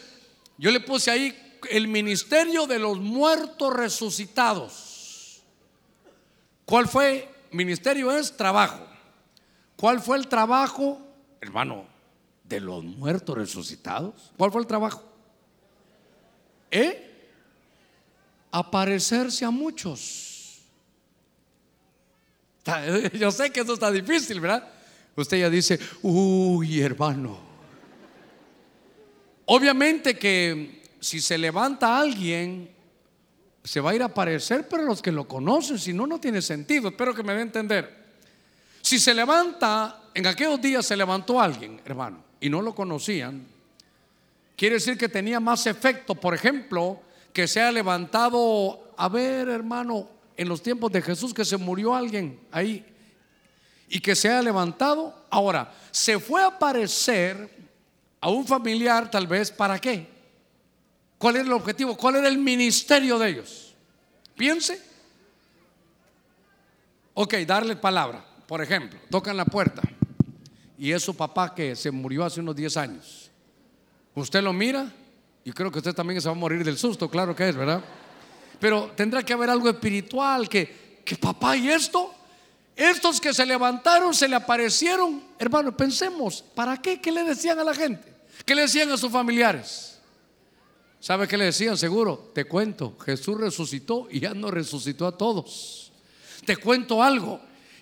yo le puse ahí el ministerio de los muertos resucitados. ¿Cuál fue? Ministerio es trabajo. ¿Cuál fue el trabajo, hermano, de los muertos resucitados? ¿Cuál fue el trabajo? ¿Eh? aparecerse a muchos. Yo sé que eso está difícil, ¿verdad? Usted ya dice, uy, hermano. Obviamente que si se levanta alguien, se va a ir a aparecer, pero los que lo conocen, si no, no tiene sentido. Espero que me dé a entender. Si se levanta, en aquellos días se levantó alguien, hermano, y no lo conocían, quiere decir que tenía más efecto, por ejemplo, que se ha levantado, a ver hermano, en los tiempos de Jesús que se murió alguien ahí y que se ha levantado. Ahora, se fue a aparecer a un familiar tal vez, ¿para qué? ¿Cuál era el objetivo? ¿Cuál era el ministerio de ellos? Piense. Ok, darle palabra. Por ejemplo, tocan la puerta y es su papá que se murió hace unos 10 años. Usted lo mira y creo que usted también se va a morir del susto, claro que es, ¿verdad? Pero tendrá que haber algo espiritual que, que papá y esto, estos que se levantaron, se le aparecieron, hermano, pensemos, ¿para qué? ¿Qué le decían a la gente? ¿Qué le decían a sus familiares? ¿Sabe qué le decían? Seguro, te cuento, Jesús resucitó y ya no resucitó a todos. Te cuento algo,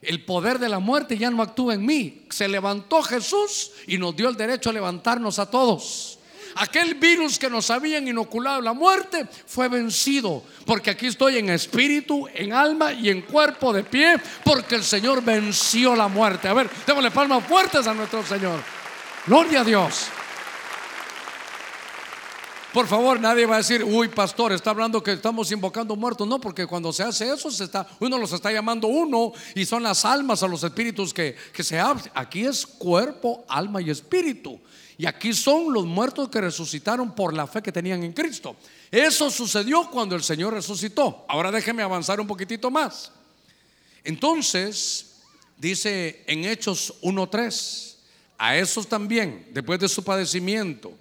el poder de la muerte ya no actúa en mí. Se levantó Jesús y nos dio el derecho a levantarnos a todos aquel virus que nos habían inoculado la muerte fue vencido. Porque aquí estoy en espíritu, en alma y en cuerpo de pie, porque el Señor venció la muerte. A ver, démosle palmas fuertes a nuestro Señor. Gloria a Dios. Por favor, nadie va a decir, uy, pastor, está hablando que estamos invocando muertos. No, porque cuando se hace eso, se está, uno los está llamando uno y son las almas a los espíritus que, que se hablan. Aquí es cuerpo, alma y espíritu. Y aquí son los muertos que resucitaron por la fe que tenían en Cristo. Eso sucedió cuando el Señor resucitó. Ahora déjeme avanzar un poquitito más. Entonces, dice en Hechos 1.3, a esos también, después de su padecimiento,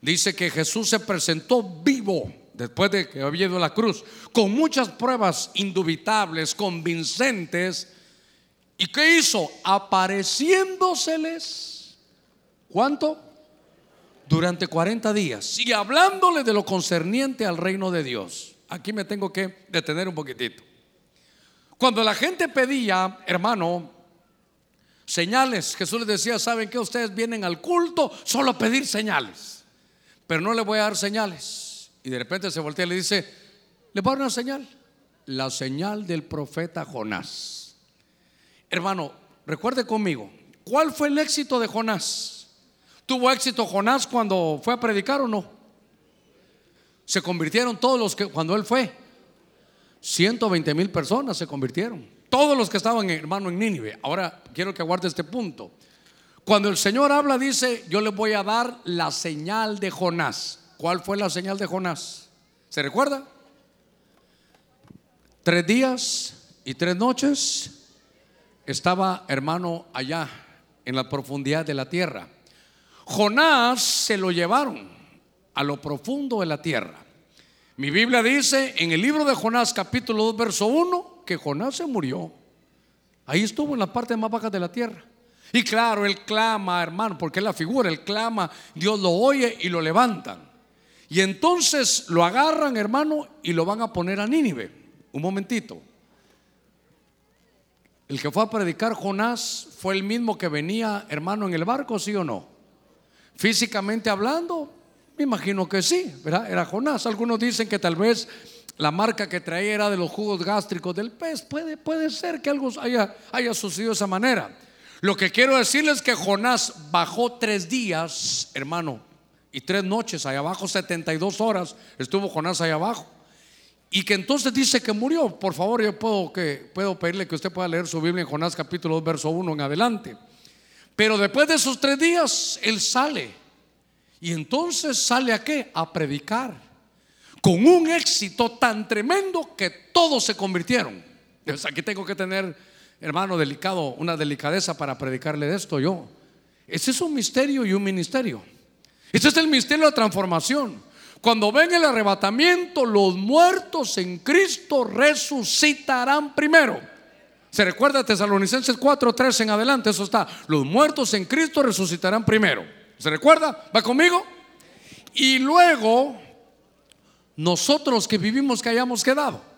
dice que Jesús se presentó vivo después de que había ido a la cruz, con muchas pruebas indubitables, convincentes. ¿Y qué hizo? Apareciéndoseles. ¿Cuánto? durante 40 días y hablándole de lo concerniente al reino de Dios. Aquí me tengo que detener un poquitito. Cuando la gente pedía, hermano, señales, Jesús les decía, ¿saben que ustedes vienen al culto solo a pedir señales? Pero no le voy a dar señales. Y de repente se voltea y le dice, le voy a dar una señal, la señal del profeta Jonás. Hermano, recuerde conmigo, ¿cuál fue el éxito de Jonás? ¿Tuvo éxito Jonás cuando fue a predicar o no? Se convirtieron todos los que cuando él fue. 120 mil personas se convirtieron. Todos los que estaban, hermano, en Nínive. Ahora quiero que aguarde este punto. Cuando el Señor habla, dice, yo le voy a dar la señal de Jonás. ¿Cuál fue la señal de Jonás? ¿Se recuerda? Tres días y tres noches estaba, hermano, allá en la profundidad de la tierra. Jonás se lo llevaron a lo profundo de la tierra. Mi Biblia dice en el libro de Jonás capítulo 2 verso 1 que Jonás se murió. Ahí estuvo en la parte más baja de la tierra. Y claro, él clama, hermano, porque es la figura, él clama, Dios lo oye y lo levantan. Y entonces lo agarran, hermano, y lo van a poner a Nínive. Un momentito. El que fue a predicar Jonás fue el mismo que venía, hermano, en el barco, ¿sí o no? Físicamente hablando, me imagino que sí, ¿verdad? Era Jonás. Algunos dicen que tal vez la marca que traía era de los jugos gástricos del pez. Puede, puede ser que algo haya, haya sucedido de esa manera. Lo que quiero decirles es que Jonás bajó tres días, hermano, y tres noches allá abajo, 72 horas estuvo Jonás allá abajo. Y que entonces dice que murió. Por favor, yo puedo, que, puedo pedirle que usted pueda leer su Biblia en Jonás capítulo 2, verso 1 en adelante. Pero después de esos tres días, él sale. Y entonces sale a qué? A predicar. Con un éxito tan tremendo que todos se convirtieron. Aquí tengo que tener hermano delicado, una delicadeza para predicarle de esto yo. Ese es un misterio y un ministerio. Ese es el misterio de la transformación. Cuando ven el arrebatamiento, los muertos en Cristo resucitarán primero. Se recuerda Tesalonicenses 4:3 en adelante, eso está. Los muertos en Cristo resucitarán primero. ¿Se recuerda? ¿Va conmigo? Y luego, nosotros que vivimos que hayamos quedado.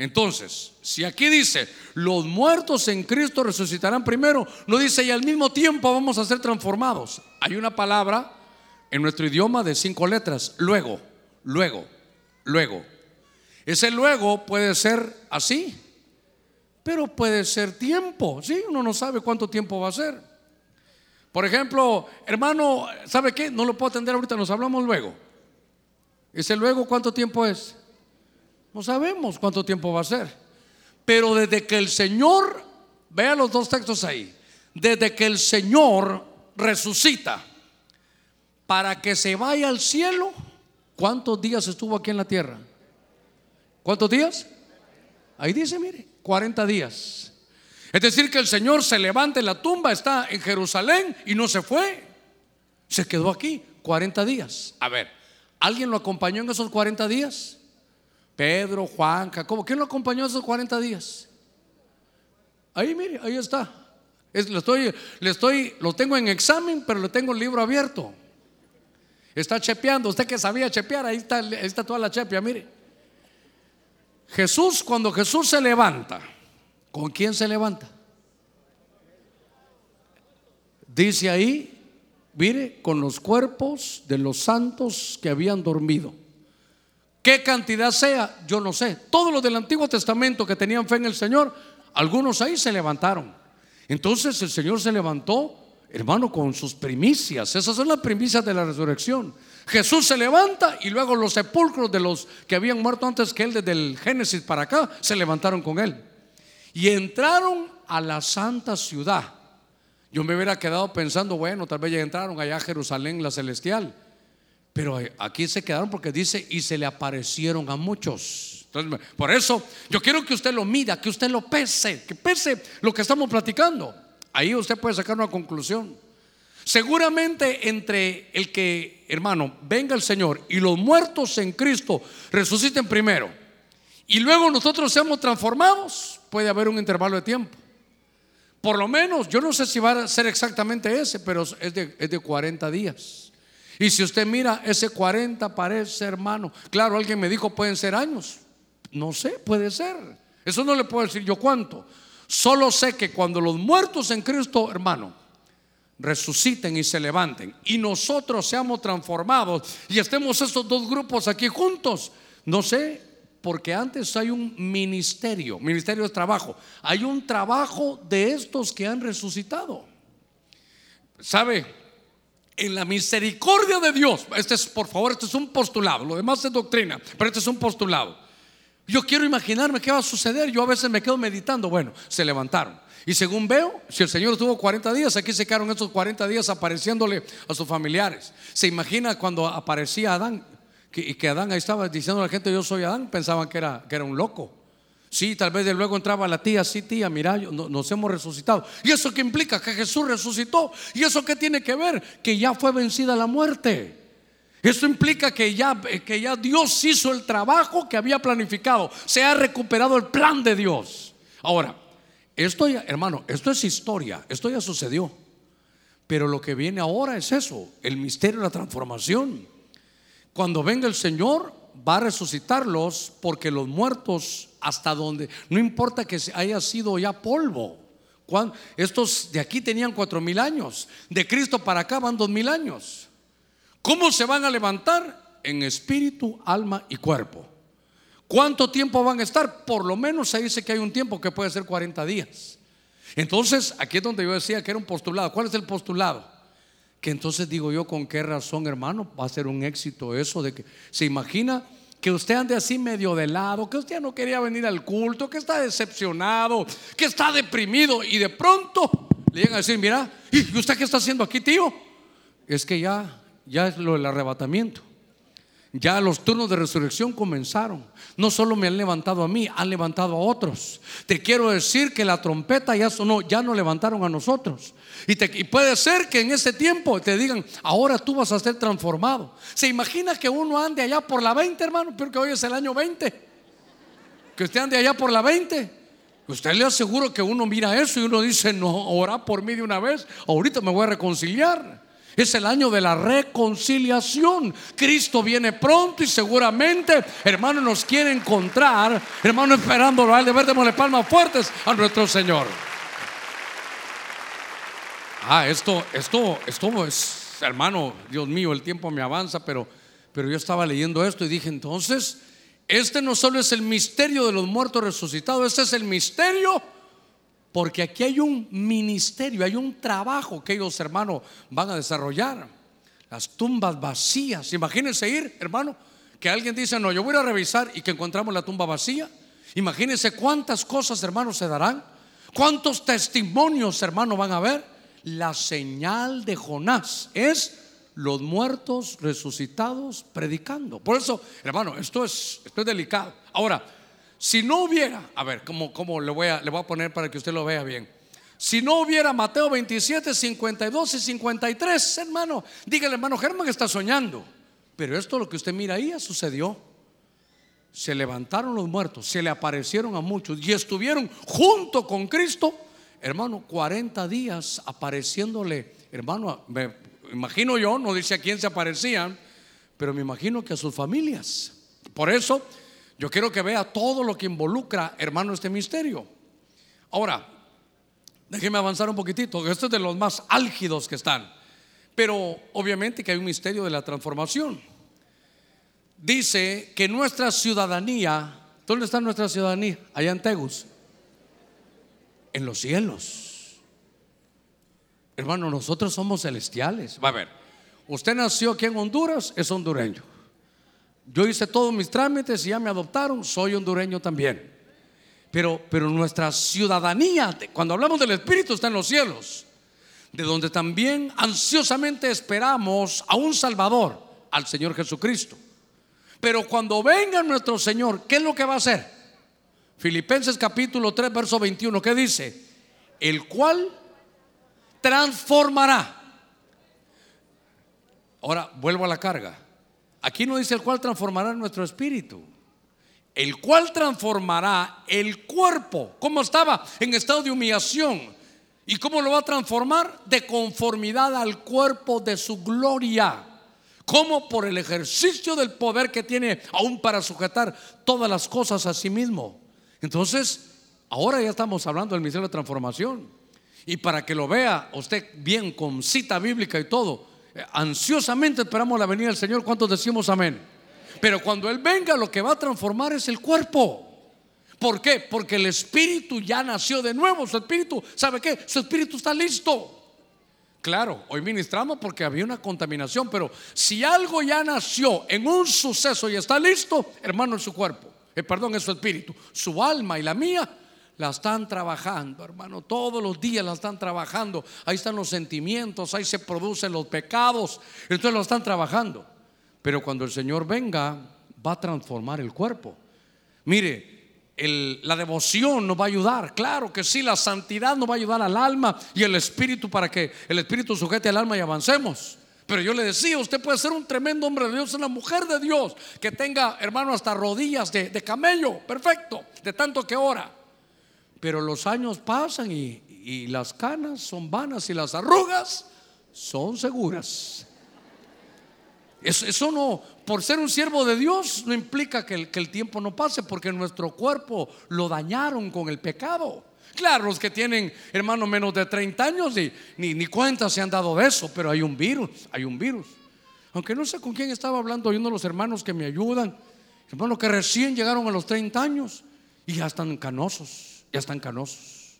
Entonces, si aquí dice, los muertos en Cristo resucitarán primero, no dice, y al mismo tiempo vamos a ser transformados. Hay una palabra en nuestro idioma de cinco letras, luego, luego, luego. Ese luego puede ser así, pero puede ser tiempo, ¿sí? Uno no sabe cuánto tiempo va a ser. Por ejemplo, hermano, ¿sabe qué? No lo puedo atender ahorita, nos hablamos luego. ¿Ese luego cuánto tiempo es? No sabemos cuánto tiempo va a ser. Pero desde que el Señor, vea los dos textos ahí, desde que el Señor resucita para que se vaya al cielo, ¿cuántos días estuvo aquí en la tierra? ¿Cuántos días? Ahí dice, mire, 40 días. Es decir, que el Señor se levanta en la tumba, está en Jerusalén y no se fue. Se quedó aquí 40 días. A ver, ¿alguien lo acompañó en esos 40 días? Pedro, Juan, Jacobo. ¿Quién lo acompañó esos 40 días? Ahí, mire, ahí está. le, estoy, le estoy, lo tengo en examen, pero le tengo el libro abierto. Está chepeando. Usted que sabía chepear, ahí está, ahí está toda la chepia, mire. Jesús, cuando Jesús se levanta, ¿con quién se levanta? Dice ahí, mire, con los cuerpos de los santos que habían dormido. ¿Qué cantidad sea? Yo no sé. Todos los del Antiguo Testamento que tenían fe en el Señor, algunos ahí se levantaron. Entonces el Señor se levantó, hermano, con sus primicias. Esas son las primicias de la resurrección. Jesús se levanta y luego los sepulcros de los que habían muerto antes que él, desde el Génesis para acá, se levantaron con él. Y entraron a la santa ciudad. Yo me hubiera quedado pensando, bueno, tal vez ya entraron allá a Jerusalén, la celestial. Pero aquí se quedaron porque dice, y se le aparecieron a muchos. por eso yo quiero que usted lo mida, que usted lo pese, que pese lo que estamos platicando. Ahí usted puede sacar una conclusión. Seguramente entre el que, hermano, venga el Señor y los muertos en Cristo resuciten primero y luego nosotros seamos transformados, puede haber un intervalo de tiempo. Por lo menos, yo no sé si va a ser exactamente ese, pero es de, es de 40 días. Y si usted mira, ese 40 parece hermano. Claro, alguien me dijo, pueden ser años. No sé, puede ser. Eso no le puedo decir yo cuánto. Solo sé que cuando los muertos en Cristo, hermano, resuciten y se levanten y nosotros seamos transformados y estemos estos dos grupos aquí juntos. No sé, porque antes hay un ministerio, ministerio de trabajo, hay un trabajo de estos que han resucitado. ¿Sabe? En la misericordia de Dios, este es, por favor, este es un postulado, lo demás es doctrina, pero este es un postulado. Yo quiero imaginarme qué va a suceder, yo a veces me quedo meditando, bueno, se levantaron. Y según veo, si el Señor tuvo 40 días, aquí se quedaron esos 40 días apareciéndole a sus familiares. Se imagina cuando aparecía Adán, y que Adán ahí estaba diciendo a la gente, yo soy Adán, pensaban que era, que era un loco. Sí, tal vez de luego entraba la tía, sí tía, mira, nos hemos resucitado. ¿Y eso qué implica? Que Jesús resucitó. ¿Y eso qué tiene que ver? Que ya fue vencida la muerte. Eso implica que ya, que ya Dios hizo el trabajo que había planificado. Se ha recuperado el plan de Dios. Ahora, esto ya, hermano, esto es historia, esto ya sucedió. Pero lo que viene ahora es eso, el misterio de la transformación. Cuando venga el Señor, va a resucitarlos porque los muertos hasta donde, no importa que haya sido ya polvo. Estos de aquí tenían cuatro mil años, de Cristo para acá van dos mil años. ¿Cómo se van a levantar? En espíritu, alma y cuerpo. ¿Cuánto tiempo van a estar? Por lo menos se dice que hay un tiempo que puede ser 40 días. Entonces, aquí es donde yo decía que era un postulado. ¿Cuál es el postulado? Que entonces digo yo, ¿con qué razón, hermano? Va a ser un éxito eso de que se imagina que usted ande así medio de lado, que usted no quería venir al culto, que está decepcionado, que está deprimido y de pronto le llegan a decir, mira, ¿y usted qué está haciendo aquí, tío? Es que ya, ya es lo del arrebatamiento. Ya los turnos de resurrección comenzaron. No solo me han levantado a mí, han levantado a otros. Te quiero decir que la trompeta ya sonó, ya no levantaron a nosotros. Y, puede ser que en ese tiempo te digan, ahora tú vas a ser transformado. ¿Se imagina que uno ande allá por la 20, hermano? Pero que hoy es el año 20. Que usted ande allá por la 20. Usted le aseguro que uno mira eso y uno dice, no, ora por mí de una vez. Ahorita me voy a reconciliar. Es el año de la reconciliación. Cristo viene pronto y seguramente, hermano, nos quiere encontrar. Hermano, esperándolo a él. De démosle palmas fuertes a nuestro Señor. Ah, esto, esto, esto es, hermano, Dios mío, el tiempo me avanza, pero, pero yo estaba leyendo esto y dije, entonces, este no solo es el misterio de los muertos resucitados, este es el misterio porque aquí hay un ministerio, hay un trabajo que ellos, hermano, van a desarrollar. Las tumbas vacías. Imagínense ir, hermano, que alguien dice, no, yo voy a revisar y que encontramos la tumba vacía. Imagínense cuántas cosas, hermano, se darán. Cuántos testimonios, hermano, van a ver. La señal de Jonás es los muertos resucitados predicando. Por eso, hermano, esto es, esto es delicado. Ahora, si no hubiera, a ver, ¿cómo, le, voy a, le voy a poner para que usted lo vea bien? Si no hubiera Mateo 27, 52 y 53, hermano, dígale, hermano Germán está soñando. Pero esto lo que usted mira ahí sucedió. Se levantaron los muertos, se le aparecieron a muchos y estuvieron junto con Cristo, hermano, 40 días apareciéndole, hermano, me imagino yo, no dice a quién se aparecían, pero me imagino que a sus familias. Por eso yo quiero que vea todo lo que involucra, hermano, este misterio. Ahora, déjeme avanzar un poquitito, esto es de los más álgidos que están. Pero obviamente que hay un misterio de la transformación. Dice que nuestra ciudadanía, ¿dónde está nuestra ciudadanía? Allá en Tegus. En los cielos. Hermano, nosotros somos celestiales. Va a ver, usted nació aquí en Honduras, es hondureño. Yo hice todos mis trámites y ya me adoptaron, soy hondureño también. Pero, pero nuestra ciudadanía, cuando hablamos del Espíritu, está en los cielos, de donde también ansiosamente esperamos a un Salvador, al Señor Jesucristo. Pero cuando venga nuestro Señor, ¿qué es lo que va a hacer? Filipenses capítulo 3, verso 21, ¿qué dice? El cual transformará. Ahora vuelvo a la carga Aquí no dice el cual transformará nuestro espíritu. El cual transformará el cuerpo. ¿Cómo estaba? En estado de humillación. ¿Y cómo lo va a transformar? De conformidad al cuerpo de su gloria. Como por el ejercicio del poder que tiene aún para sujetar todas las cosas a sí mismo. Entonces, ahora ya estamos hablando del misterio de transformación. Y para que lo vea usted bien con cita bíblica y todo, ansiosamente esperamos la venida del Señor. ¿Cuántos decimos amén? Pero cuando Él venga, lo que va a transformar es el cuerpo. ¿Por qué? Porque el espíritu ya nació de nuevo. Su espíritu, ¿sabe qué? Su espíritu está listo. Claro, hoy ministramos porque había una contaminación, pero si algo ya nació en un suceso y está listo, hermano, en su cuerpo, eh, perdón, en su espíritu, su alma y la mía la están trabajando, hermano. Todos los días la están trabajando. Ahí están los sentimientos, ahí se producen los pecados. Entonces lo están trabajando. Pero cuando el Señor venga, va a transformar el cuerpo. Mire, la devoción nos va a ayudar, claro que sí, la santidad nos va a ayudar al alma y el espíritu para que el espíritu sujete al alma y avancemos. Pero yo le decía, usted puede ser un tremendo hombre de Dios, una mujer de Dios, que tenga, hermano, hasta rodillas de, de camello, perfecto, de tanto que ora. Pero los años pasan y, y las canas son vanas y las arrugas son seguras. Eso, no, por ser un siervo de Dios, no implica que el, que el tiempo no pase, porque nuestro cuerpo lo dañaron con el pecado. Claro, los que tienen, hermano, menos de 30 años, ni, ni, ni, cuenta se han dado de eso, pero hay un virus, hay un virus. Aunque no sé con quién estaba hablando, hay uno de los hermanos que me ayudan, hermanos que recién llegaron a los 30 años y ya están canosos, ya están canosos.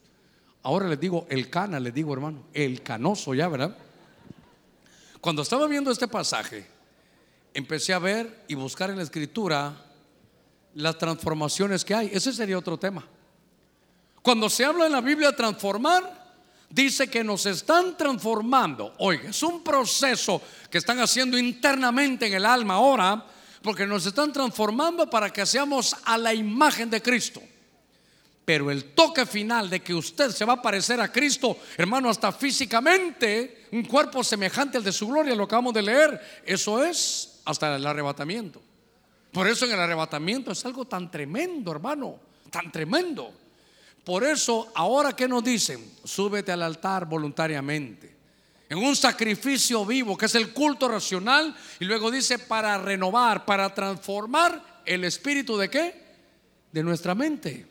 Ahora les digo el cana, les digo hermano, el canoso ya, ¿verdad? Cuando estaba viendo este pasaje, empecé a ver y buscar en la escritura las transformaciones que hay. Ese sería otro tema. Cuando se habla en la Biblia transformar, dice que nos están transformando. Oiga, es un proceso que están haciendo internamente en el alma ahora, porque nos están transformando para que seamos a la imagen de Cristo. Pero el toque final de que usted se va a parecer a Cristo, hermano, hasta físicamente, un cuerpo semejante al de su gloria, lo acabamos de leer, eso es hasta el arrebatamiento. Por eso en el arrebatamiento es algo tan tremendo, hermano, tan tremendo. Por eso, ahora que nos dicen, súbete al altar voluntariamente, en un sacrificio vivo, que es el culto racional, y luego dice para renovar, para transformar el espíritu de qué? De nuestra mente.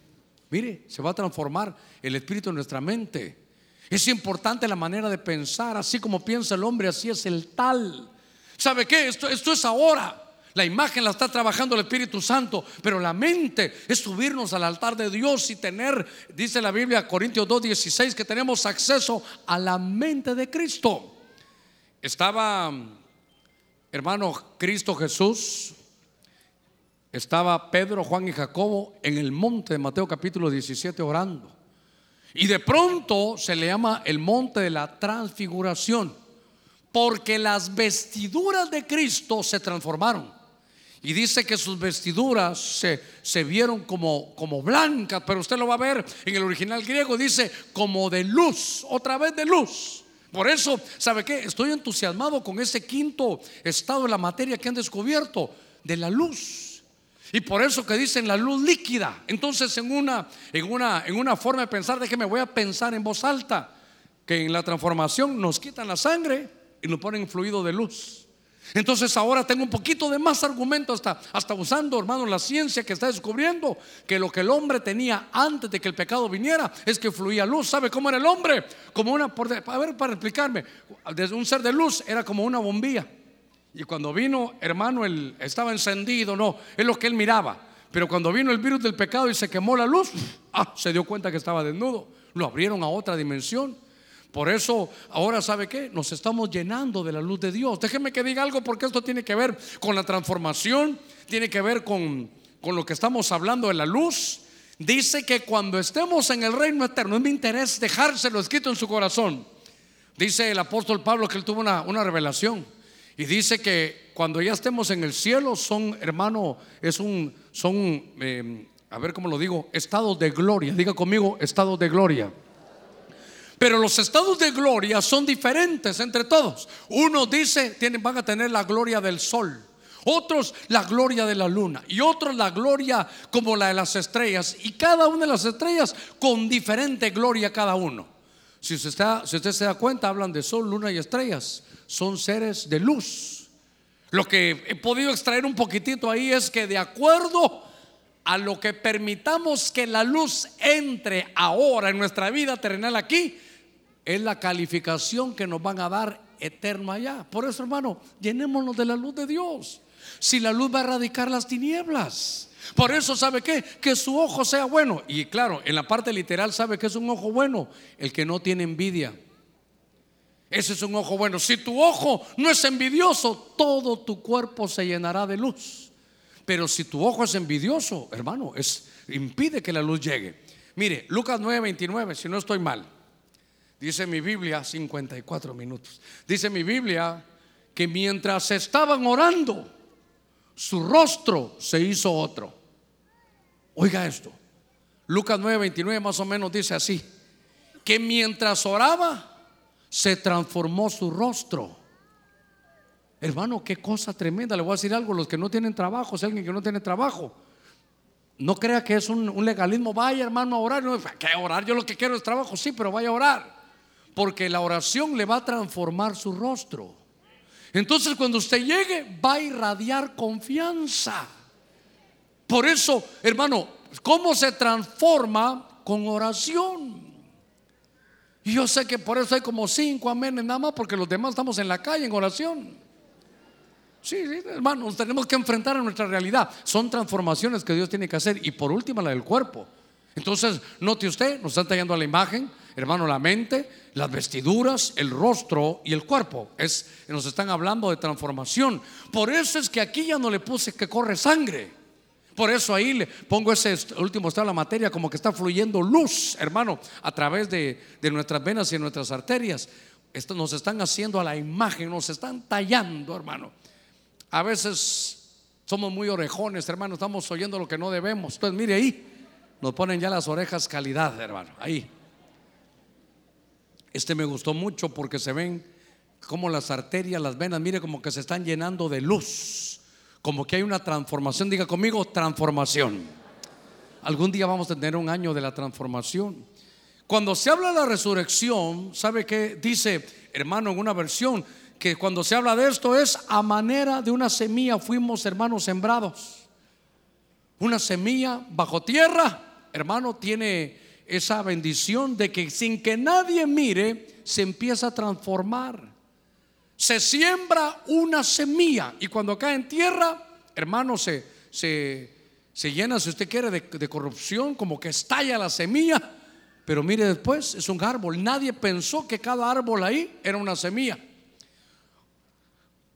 Mire, se va a transformar el espíritu de nuestra mente. Es importante la manera de pensar, así como piensa el hombre, así es el tal. ¿Sabe qué? Esto, esto es ahora. La imagen la está trabajando el Espíritu Santo, pero la mente es subirnos al altar de Dios y tener, dice la Biblia, Corintios 2:16, que tenemos acceso a la mente de Cristo. Estaba, hermano, Cristo Jesús, estaba Pedro, Juan y Jacobo en el monte de Mateo capítulo 17 orando. Y de pronto se le llama el monte de la transfiguración porque las vestiduras de Cristo se transformaron. Y dice que sus vestiduras se, vieron como, como blancas, pero usted lo va a ver en el original griego, dice como de luz, otra vez de luz. Por eso, ¿sabe qué? Estoy entusiasmado con ese quinto estado de la materia que han descubierto, de la luz. Y por eso que dicen la luz líquida. Entonces, en una, en una, en una forma de pensar, de que me voy a pensar en voz alta, que en la transformación nos quitan la sangre y lo ponen fluido de luz. Entonces ahora tengo un poquito de más argumento hasta, hasta usando, hermano, la ciencia que está descubriendo que lo que el hombre tenía antes de que el pecado viniera es que fluía luz. ¿Sabe cómo era el hombre? Como una, a ver, para explicarme, desde un ser de luz era como una bombilla. Y cuando vino, hermano, él estaba encendido, no, es lo que él miraba. Pero cuando vino el virus del pecado y se quemó la luz, ah, se dio cuenta que estaba desnudo. Lo abrieron a otra dimensión. Por eso, ahora sabe qué, nos estamos llenando de la luz de Dios. Déjeme que diga algo porque esto tiene que ver con la transformación, tiene que ver con, con lo que estamos hablando de la luz. Dice que cuando estemos en el reino eterno, es mi interés dejárselo escrito en su corazón. Dice el apóstol Pablo que él tuvo una, una revelación y dice que cuando ya estemos en el cielo son, hermano, es un, son, eh, a ver cómo lo digo, estados de gloria. Diga conmigo, estados de gloria. Pero los estados de gloria son diferentes entre todos. Uno dice, tienen, van a tener la gloria del sol. Otros la gloria de la luna y otros la gloria como la de las estrellas. Y cada una de las estrellas con diferente gloria cada uno. Si usted, está, si usted se da cuenta, hablan de sol, luna y estrellas. Son seres de luz. Lo que he podido extraer un poquitito ahí es que de acuerdo a lo que permitamos que la luz entre ahora en nuestra vida terrenal aquí, es la calificación que nos van a dar eterno allá. Por eso, hermano, llenémonos de la luz de Dios. Si la luz va a erradicar las tinieblas. Por eso, ¿sabe qué? Que su ojo sea bueno. Y claro, en la parte literal, ¿sabe que es un ojo bueno? El que no tiene envidia. Ese es un ojo bueno. Si tu ojo no es envidioso, todo tu cuerpo se llenará de luz. Pero si tu ojo es envidioso, hermano, es, impide que la luz llegue. Mire, Lucas 9:29, si no estoy mal, dice mi Biblia, 54 minutos. Dice mi Biblia que mientras estaban orando, su rostro se hizo otro. Oiga esto. Lucas 9:29 más o menos dice así, que mientras oraba, se transformó su rostro. Hermano, qué cosa tremenda. Le voy a decir algo, los que no tienen trabajo, si alguien que no tiene trabajo, no crea que es un, legalismo, vaya hermano a orar. No, ¿Qué orar? Yo lo que quiero es trabajo, sí, pero vaya a orar. Porque la oración le va a transformar su rostro. Entonces cuando usted llegue va a irradiar confianza. Por eso, hermano, ¿cómo se transforma con oración? Y yo sé que por eso hay como cinco amenes nada más, porque los demás estamos en la calle en oración. Sí, sí, hermanos, tenemos que enfrentar a nuestra realidad. Son transformaciones que Dios tiene que hacer. Y por último, la del cuerpo. Entonces, note usted, nos están tallando la imagen, hermano, la mente, las vestiduras, el rostro y el cuerpo. Es, nos están hablando de transformación. Por eso es que aquí ya no le puse que corre sangre. Por eso ahí le pongo ese último de la materia como que está fluyendo luz, hermano, a través de, nuestras venas y nuestras arterias. Esto nos están haciendo a la imagen, nos están tallando, hermano. A veces somos muy orejones, hermano, estamos oyendo lo que no debemos. Entonces, mire ahí, nos ponen ya las orejas calidad, hermano, ahí. Este me gustó mucho porque se ven como las arterias, las venas, mire como que se están llenando de luz como que hay una transformación. Diga conmigo, transformación. Algún día vamos a tener un año de la transformación. Cuando se habla de la resurrección, ¿sabe qué dice, hermano, en una versión? Que cuando se habla de esto es a manera de una semilla fuimos, hermanos, sembrados. Una semilla bajo tierra, hermano, tiene esa bendición de que sin que nadie mire, se empieza a transformar se siembra una semilla y cuando cae en tierra, hermano, se, se, llena, si usted quiere, de, de corrupción, como que estalla la semilla. Pero mire después, es un árbol. Nadie pensó que cada árbol ahí era una semilla.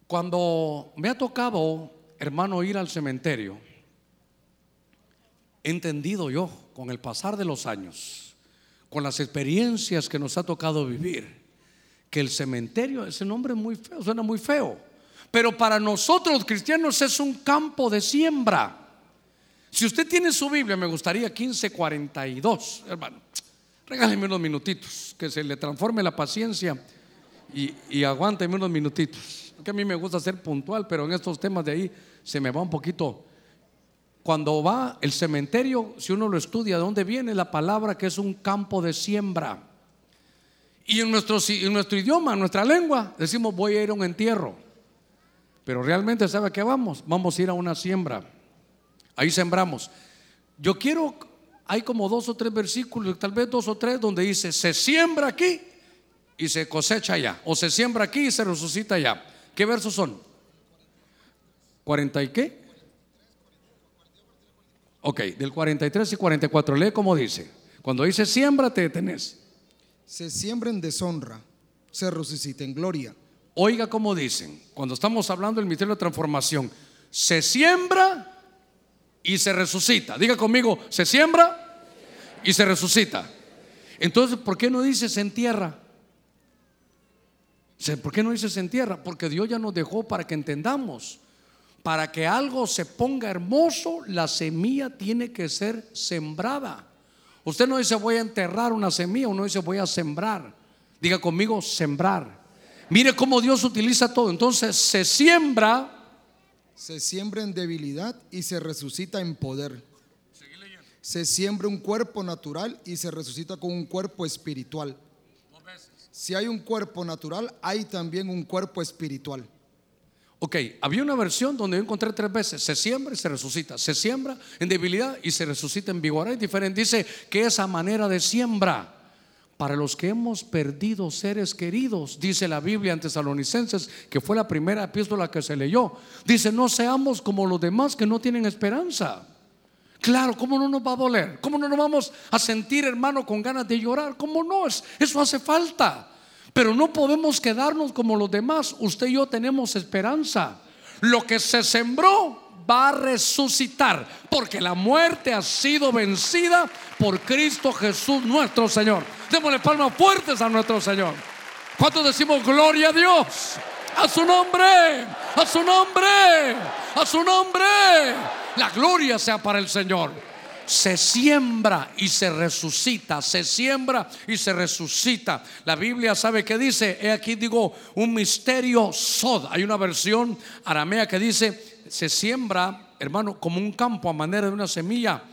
Cuando me ha tocado, hermano, ir al cementerio, he entendido yo, con el pasar de los años, con las experiencias que nos ha tocado vivir, que el cementerio, ese nombre es muy feo, suena muy feo. Pero para nosotros cristianos es un campo de siembra. Si usted tiene su Biblia, me gustaría 1542, hermano. Regáleme unos minutitos, que se le transforme la paciencia y, y aguánteme unos minutitos. Que a mí me gusta ser puntual, pero en estos temas de ahí se me va un poquito. Cuando va el cementerio, si uno lo estudia, ¿de dónde viene la palabra que es un campo de siembra? Y en nuestro, en nuestro idioma, en nuestra lengua, decimos voy a ir a un entierro. Pero realmente, ¿sabe a qué vamos? Vamos a ir a una siembra. Ahí sembramos. Yo quiero, hay como dos o tres versículos, tal vez dos o tres, donde dice, se siembra aquí y se cosecha allá. O se siembra aquí y se resucita allá. ¿Qué versos son? ¿40 y qué? Ok, del 43 y 44. Lee como dice. Cuando dice siembra, te detenés se siembra en deshonra, se resucita en gloria. Oiga cómo dicen, cuando estamos hablando del misterio de transformación, se siembra y se resucita. Diga conmigo, se siembra y se resucita. Entonces, ¿por qué no dice se entierra? ¿Por qué no dice se entierra? Porque Dios ya nos dejó para que entendamos. Para que algo se ponga hermoso, la semilla tiene que ser sembrada. Usted no dice voy a enterrar una semilla, uno dice voy a sembrar. Diga conmigo, sembrar. Mire cómo Dios utiliza todo. Entonces se siembra. Se siembra en debilidad y se resucita en poder. Se siembra un cuerpo natural y se resucita con un cuerpo espiritual. Si hay un cuerpo natural, hay también un cuerpo espiritual. Ok, había una versión donde yo encontré tres veces, se siembra y se resucita, se siembra en debilidad y se resucita en vigor. Es diferente, dice que esa manera de siembra, para los que hemos perdido seres queridos, dice la Biblia en Tesalonicenses, que fue la primera epístola que se leyó. Dice, no seamos como los demás que no tienen esperanza. Claro, ¿cómo no nos va a doler? ¿Cómo no nos vamos a sentir, hermano, con ganas de llorar? ¿Cómo no? Eso hace falta. Pero no podemos quedarnos como los demás. Usted y yo tenemos esperanza. Lo que se sembró va a resucitar, porque la muerte ha sido vencida por Cristo Jesús nuestro Señor. Démosle palmas fuertes a nuestro Señor. ¿Cuántos decimos gloria a Dios? A su nombre, a su nombre, a su nombre. La gloria sea para el Señor. Se siembra y se resucita, se siembra y se resucita. La Biblia sabe que dice, he aquí digo, un misterio sod. Hay una versión aramea que dice, se siembra, hermano, como un campo a manera de una semilla.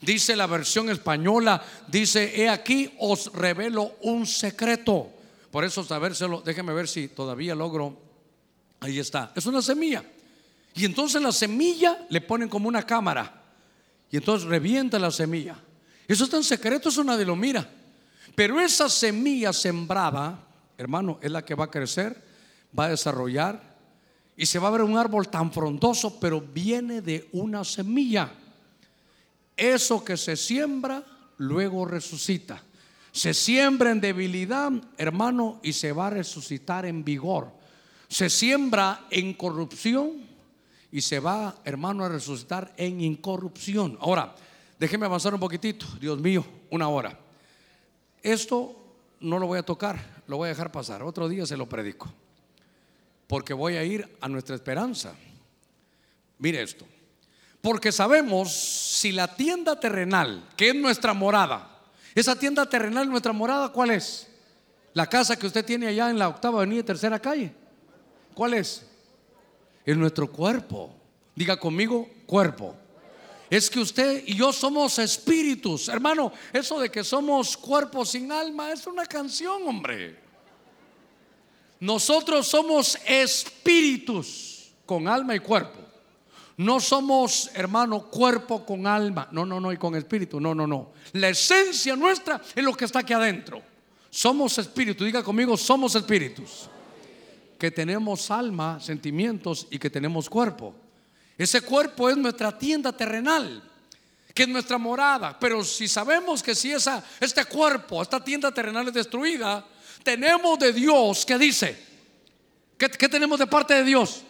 Dice la versión española, dice, he aquí os revelo un secreto. Por eso sabérselo, déjeme ver si todavía logro. Ahí está, es una semilla. Y entonces la semilla le ponen como una cámara. Y entonces revienta la semilla. Eso está en secreto, eso nadie lo mira. Pero esa semilla sembrada, hermano, es la que va a crecer, va a desarrollar y se va a ver un árbol tan frondoso, pero viene de una semilla. Eso que se siembra, luego resucita. Se siembra en debilidad, hermano, y se va a resucitar en vigor. Se siembra en corrupción y se va, hermano, a resucitar en incorrupción. Ahora, déjeme avanzar un poquitito. Dios mío, una hora. Esto no lo voy a tocar, lo voy a dejar pasar. Otro día se lo predico porque voy a ir a nuestra esperanza. Mire esto, porque sabemos si la tienda terrenal, que es nuestra morada, esa tienda terrenal, nuestra morada, ¿cuál es? La casa que usted tiene allá en la octava avenida, tercera calle. ¿Cuál es? Es nuestro cuerpo. Diga conmigo, cuerpo. Es que usted y yo somos espíritus. Hermano, eso de que somos cuerpos sin alma es una canción, hombre. Nosotros somos espíritus con alma y cuerpo. No somos, hermano, cuerpo con alma. No, no, no, y con espíritu. No, no, no. La esencia nuestra es lo que está aquí adentro. Somos espíritus. Diga conmigo, somos espíritus. Que tenemos alma, sentimientos y que tenemos cuerpo. Ese cuerpo es nuestra tienda terrenal, que es nuestra morada. Pero si sabemos que si esa, este cuerpo, esta tienda terrenal es destruida, tenemos de Dios que dice, ¿qué, tenemos de parte de Dios?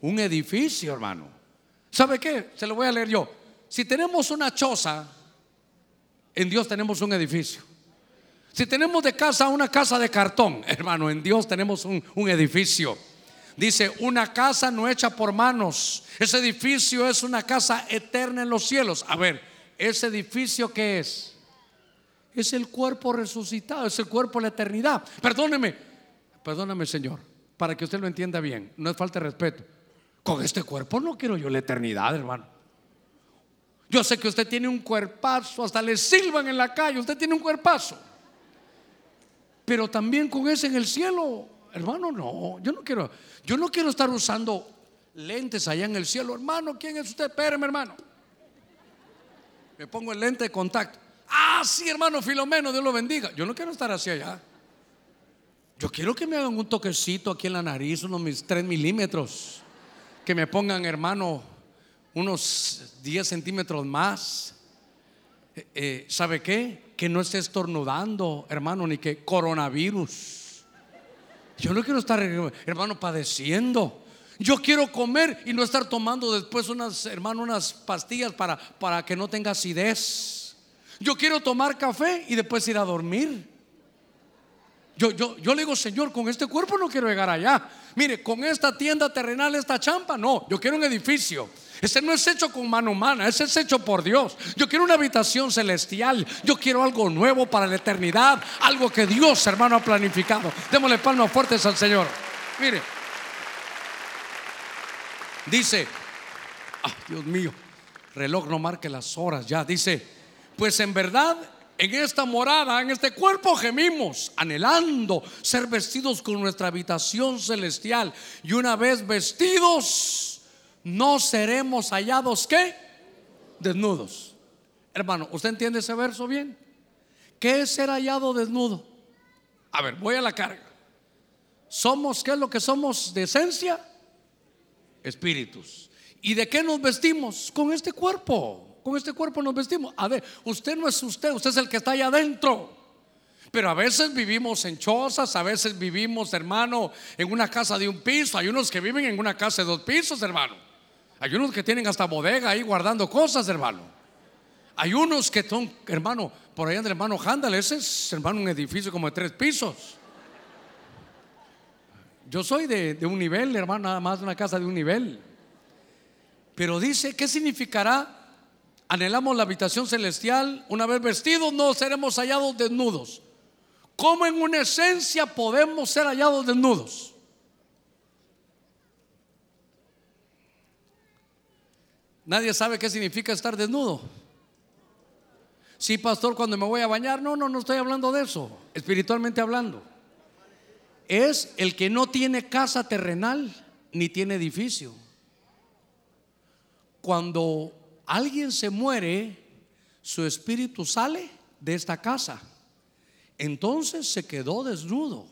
Un edificio, hermano. ¿Sabe qué? Se lo voy a leer yo. Si tenemos una choza, en Dios tenemos un edificio. Si tenemos de casa una casa de cartón, hermano, en Dios tenemos un, edificio. Dice, una casa no hecha por manos. Ese edificio es una casa eterna en los cielos. A ver, ¿ese edificio qué es? es el cuerpo resucitado, es el cuerpo de la eternidad. Perdóneme, perdóname Señor, para que usted lo entienda bien, no es falta de respeto. Con este cuerpo no quiero yo la eternidad, hermano. Yo sé que usted tiene un cuerpazo, hasta le silban en la calle, usted tiene un cuerpazo. Pero también con ese en el cielo, hermano, no, yo no quiero, yo no quiero estar usando lentes allá en el cielo, hermano, ¿quién es usted? Espéreme, hermano. Me pongo el lente de contacto. Ah, sí, hermano Filomeno, Dios lo bendiga. Yo no quiero estar así allá. Yo quiero que me hagan un toquecito aquí en la nariz, unos mis 3 milímetros. Que me pongan, hermano, unos 10 centímetros más. Eh, eh, ¿Sabe qué? Que no esté estornudando, hermano, ni que coronavirus. Yo no quiero estar, hermano, padeciendo. Yo quiero comer y no estar tomando después unas, hermano, unas pastillas para, para que no tenga acidez. Yo quiero tomar café y después ir a dormir. Yo, yo, yo le digo, Señor, con este cuerpo no quiero llegar allá. Mire, con esta tienda terrenal, esta champa, no. Yo quiero un edificio. Ese no es hecho con mano humana, ese es hecho por Dios. Yo quiero una habitación celestial. Yo quiero algo nuevo para la eternidad. Algo que Dios, hermano, ha planificado. Démosle palmas fuertes al Señor. Mire, dice, ah, Dios mío, reloj no marque las horas ya. Dice, pues en verdad en esta morada, en este cuerpo gemimos, anhelando ser vestidos con nuestra habitación celestial. Y una vez vestidos, no seremos hallados ¿qué? Desnudos. Hermano, ¿usted entiende ese verso bien? ¿Qué es ser hallado desnudo? A ver, voy a la carga. Somos, ¿qué es lo que somos de esencia? Espíritus. ¿Y de qué nos vestimos? Con este cuerpo. Con este cuerpo nos vestimos. A ver, usted no es usted, usted es el que está allá adentro. Pero a veces vivimos en chozas, a veces vivimos, hermano, en una casa de un piso. Hay unos que viven en una casa de dos pisos, hermano. Hay unos que tienen hasta bodega ahí guardando cosas, hermano. Hay unos que son, hermano, por allá del hermano Handel, ese es, hermano, un edificio como de tres pisos. Yo soy de, de un nivel, hermano, nada más una casa de un nivel. Pero dice, ¿qué significará? Anhelamos la habitación celestial, una vez vestidos no seremos hallados desnudos. ¿Cómo en una esencia podemos ser hallados desnudos? Nadie sabe qué significa estar desnudo. Sí, pastor, cuando me voy a bañar, no, no, no estoy hablando de eso, espiritualmente hablando. Es el que no tiene casa terrenal ni tiene edificio. Cuando alguien se muere, su espíritu sale de esta casa. Entonces se quedó desnudo.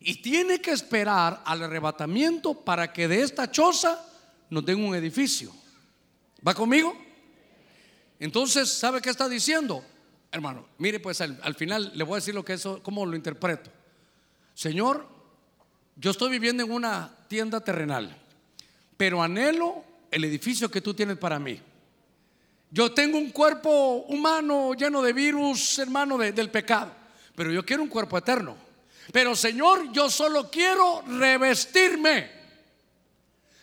Y tiene que esperar al arrebatamiento para que de esta choza nos den un edificio. ¿Va conmigo? Entonces, ¿sabe qué está diciendo? Hermano, mire, pues al, final le voy a decir lo que eso, cómo lo interpreto. Señor, yo estoy viviendo en una tienda terrenal, pero anhelo el edificio que tú tienes para mí. Yo tengo un cuerpo humano lleno de virus, hermano, del pecado, pero yo quiero un cuerpo eterno. Pero Señor, yo solo quiero revestirme.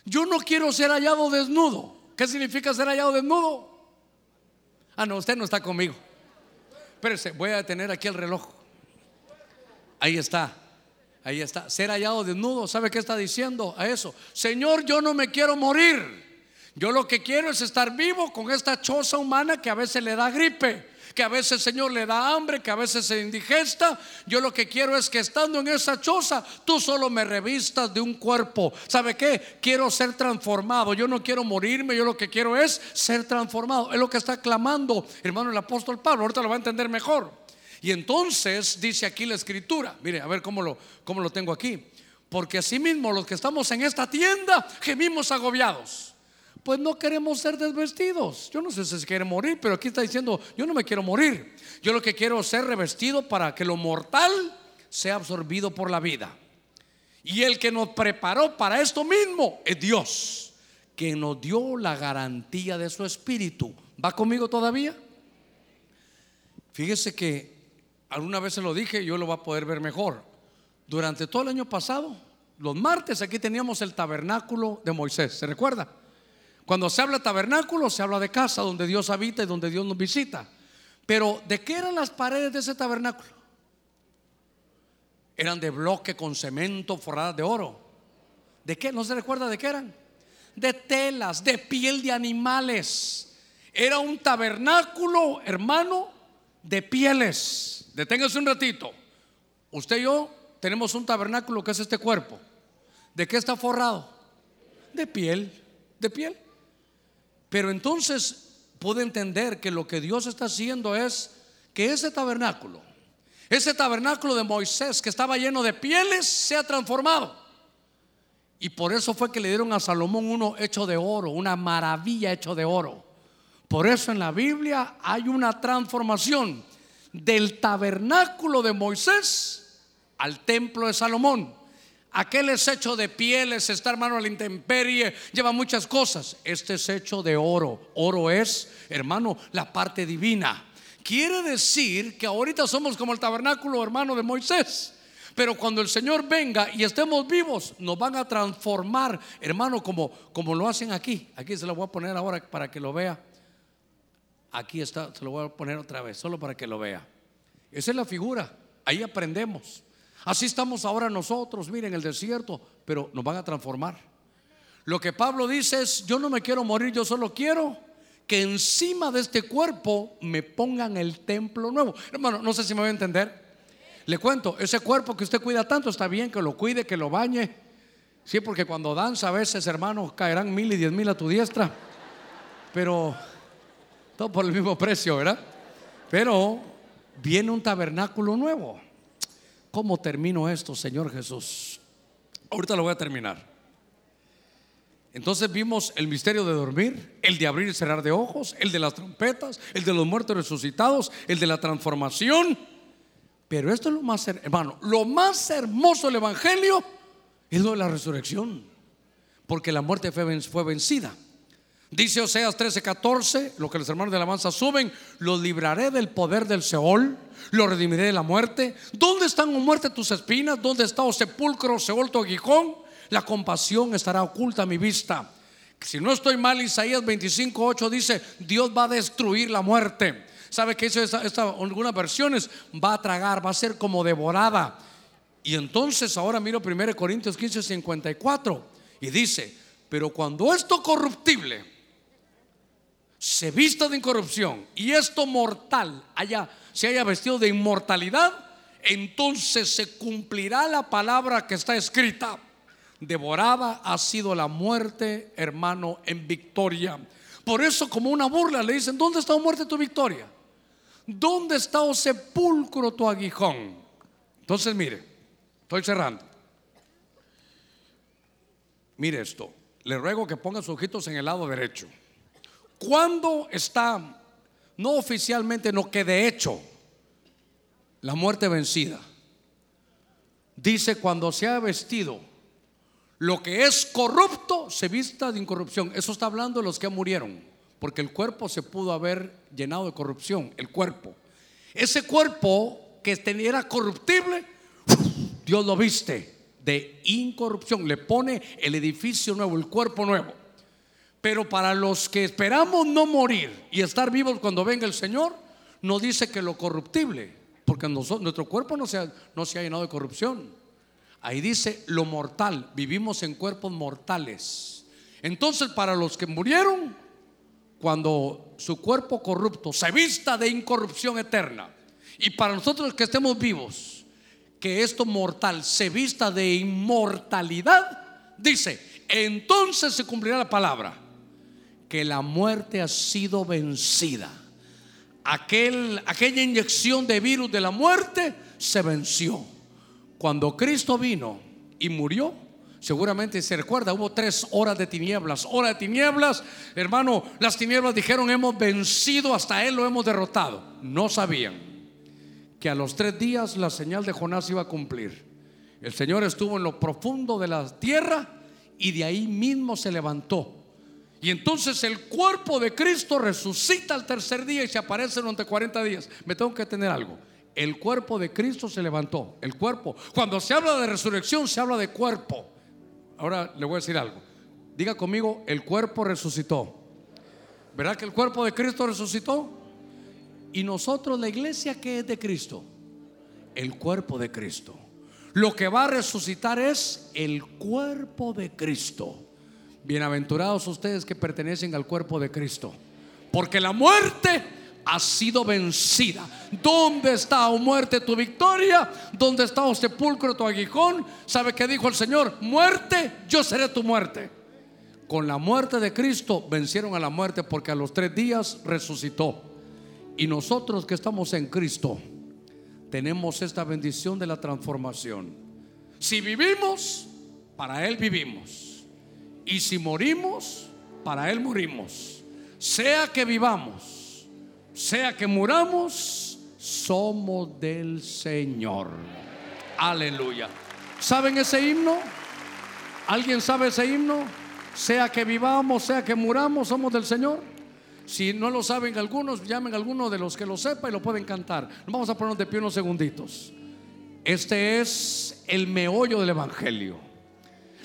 Yo no quiero ser hallado desnudo. ¿Qué significa ser hallado desnudo? Ah, no, usted no está conmigo. Espérese, voy a detener aquí el reloj. Ahí está. Ahí está. Ser hallado desnudo. ¿Sabe qué está diciendo a eso? Señor, yo no me quiero morir. Yo lo que quiero es estar vivo con esta choza humana que a veces le da gripe que a veces Señor le da hambre, que a veces se indigesta. Yo lo que quiero es que estando en esa choza, tú solo me revistas de un cuerpo. ¿Sabe qué? Quiero ser transformado. Yo no quiero morirme, yo lo que quiero es ser transformado. Es lo que está clamando, hermano, el apóstol Pablo. Ahorita lo va a entender mejor. Y entonces dice aquí la escritura, mire, a ver cómo lo, cómo lo tengo aquí. Porque así mismo los que estamos en esta tienda gemimos agobiados pues no queremos ser desvestidos. Yo no sé si se quiere morir, pero aquí está diciendo, yo no me quiero morir. Yo lo que quiero es ser revestido para que lo mortal sea absorbido por la vida. Y el que nos preparó para esto mismo es Dios, que nos dio la garantía de su espíritu. ¿Va conmigo todavía? Fíjese que alguna vez se lo dije, yo lo voy a poder ver mejor. Durante todo el año pasado, los martes aquí teníamos el tabernáculo de Moisés, ¿se recuerda? Cuando se habla tabernáculo, se habla de casa donde Dios habita y donde Dios nos visita. Pero ¿de qué eran las paredes de ese tabernáculo? Eran de bloque con cemento forradas de oro. ¿De qué? ¿No se recuerda de qué eran? De telas, de piel de animales. Era un tabernáculo, hermano, de pieles. Deténgase un ratito. Usted y yo tenemos un tabernáculo que es este cuerpo. ¿De qué está forrado? De piel, de piel. Pero entonces puede entender que lo que Dios está haciendo es que ese tabernáculo, ese tabernáculo de Moisés que estaba lleno de pieles, se ha transformado. Y por eso fue que le dieron a Salomón uno hecho de oro, una maravilla hecho de oro. Por eso en la Biblia hay una transformación del tabernáculo de Moisés al templo de Salomón. Aquel es hecho de pieles, está hermano a la intemperie, lleva muchas cosas. Este es hecho de oro. Oro es, hermano, la parte divina. Quiere decir que ahorita somos como el tabernáculo, hermano, de Moisés. Pero cuando el Señor venga y estemos vivos, nos van a transformar, hermano, como, como lo hacen aquí. Aquí se lo voy a poner ahora para que lo vea. Aquí está, se lo voy a poner otra vez, solo para que lo vea. Esa es la figura. Ahí aprendemos. Así estamos ahora nosotros, miren, el desierto, pero nos van a transformar. Lo que Pablo dice es, yo no me quiero morir, yo solo quiero que encima de este cuerpo me pongan el templo nuevo. Hermano, no sé si me voy a entender. Le cuento, ese cuerpo que usted cuida tanto, está bien que lo cuide, que lo bañe. Sí, porque cuando danza a veces, hermano, caerán mil y diez mil a tu diestra. Pero todo por el mismo precio, ¿verdad? Pero viene un tabernáculo nuevo. ¿Cómo termino esto, Señor Jesús? Ahorita lo voy a terminar. Entonces vimos el misterio de dormir, el de abrir y cerrar de ojos, el de las trompetas, el de los muertos resucitados, el de la transformación. Pero esto es lo más, hermano, lo más hermoso del Evangelio es lo de la resurrección, porque la muerte fue vencida. Dice Oseas 13:14, lo que los hermanos de la alabanza suben, los libraré del poder del Seol, los redimiré de la muerte. ¿Dónde están, oh muerte, tus espinas? ¿Dónde está, oh sepulcro, Seol, tu aguijón? La compasión estará oculta a mi vista. Si no estoy mal, Isaías 25:8 dice, Dios va a destruir la muerte. ¿Sabe qué dice esta, algunas versiones? Va a tragar, va a ser como devorada. Y entonces ahora miro 1 Corintios 15, 54 y dice, pero cuando esto corruptible se vista de incorrupción y esto mortal haya, se haya vestido de inmortalidad, entonces se cumplirá la palabra que está escrita. Devorada ha sido la muerte, hermano, en victoria. Por eso, como una burla, le dicen: ¿Dónde está, muerte, tu victoria? ¿Dónde está, oh sepulcro, tu aguijón? Entonces, mire, estoy cerrando. Mire esto. Le ruego que ponga sus ojitos en el lado derecho. ¿Cuándo está, no oficialmente, no que de hecho, la muerte vencida? Dice cuando se ha vestido lo que es corrupto se vista de incorrupción. Eso está hablando de los que murieron, porque el cuerpo se pudo haber llenado de corrupción, el cuerpo. Ese cuerpo que era corruptible, Dios lo viste de incorrupción, le pone el edificio nuevo, el cuerpo nuevo. Pero para los que esperamos no morir y estar vivos cuando venga el Señor, no dice que lo corruptible, porque nuestro cuerpo no se, ha, no se ha llenado de corrupción. Ahí dice lo mortal, vivimos en cuerpos mortales. Entonces para los que murieron, cuando su cuerpo corrupto se vista de incorrupción eterna, y para nosotros que estemos vivos, que esto mortal se vista de inmortalidad, dice, entonces se cumplirá la palabra que la muerte ha sido vencida. Aquel, aquella inyección de virus de la muerte se venció. Cuando Cristo vino y murió, seguramente se recuerda, hubo tres horas de tinieblas. Hora de tinieblas, hermano, las tinieblas dijeron, hemos vencido, hasta Él lo hemos derrotado. No sabían que a los tres días la señal de Jonás iba a cumplir. El Señor estuvo en lo profundo de la tierra y de ahí mismo se levantó y entonces el cuerpo de Cristo resucita al tercer día y se aparece durante 40 días. Me tengo que tener algo. El cuerpo de Cristo se levantó. El cuerpo. Cuando se habla de resurrección, se habla de cuerpo. Ahora le voy a decir algo. Diga conmigo, el cuerpo resucitó. ¿Verdad que el cuerpo de Cristo resucitó? Y nosotros, la iglesia que es de Cristo, el cuerpo de Cristo. Lo que va a resucitar es el cuerpo de Cristo. Bienaventurados ustedes que pertenecen al cuerpo de Cristo. Porque la muerte ha sido vencida. ¿Dónde está, oh muerte, tu victoria? ¿Dónde está, oh sepulcro, tu aguijón? ¿Sabe qué dijo el Señor? Muerte, yo seré tu muerte. Con la muerte de Cristo vencieron a la muerte porque a los tres días resucitó. Y nosotros que estamos en Cristo tenemos esta bendición de la transformación. Si vivimos, para Él vivimos. Y si morimos, para Él morimos. Sea que vivamos, sea que muramos, somos del Señor. Aleluya. ¿Saben ese himno? ¿Alguien sabe ese himno? Sea que vivamos, sea que muramos, somos del Señor. Si no lo saben algunos, llamen a alguno de los que lo sepa y lo pueden cantar. Vamos a ponernos de pie unos segunditos. Este es el meollo del Evangelio.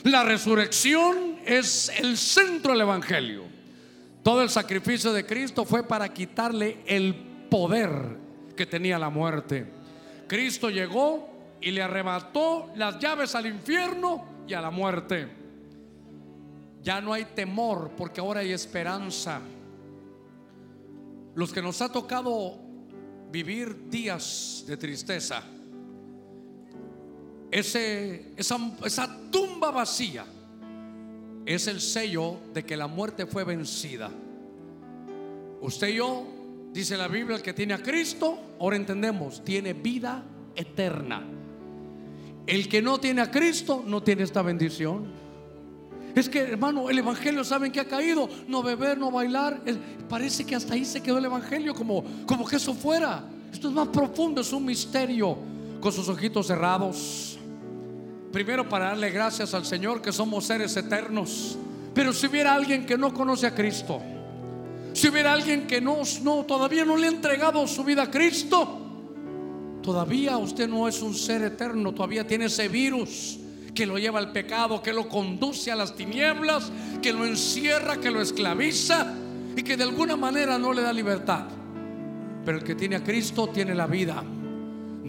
La resurrección es el centro del Evangelio. Todo el sacrificio de Cristo fue para quitarle el poder que tenía la muerte. Cristo llegó y le arrebató las llaves al infierno y a la muerte. Ya no hay temor porque ahora hay esperanza. Los que nos ha tocado vivir días de tristeza, esa tumba vacía es el sello de que la muerte fue vencida. Usted y yo Dice la Biblia, el que tiene a Cristo, ahora entendemos, tiene vida eterna. El que no tiene a Cristo no tiene esta bendición. Es que, hermano, el Evangelio, ¿saben que ha caído? No beber, no bailar. parece que hasta ahí se quedó el Evangelio, como, como que eso fuera. Esto es más profundo, es un misterio. Con sus ojitos cerrados. Primero para darle gracias al Señor que somos seres eternos. Pero si hubiera alguien que no conoce a Cristo, si hubiera alguien que no, no todavía no le ha entregado su vida a Cristo, todavía usted no es un ser eterno, todavía tiene ese virus que lo lleva al pecado, que lo conduce a las tinieblas, que lo encierra, que lo esclaviza y que de alguna manera no le da libertad. Pero el que tiene a Cristo tiene la vida.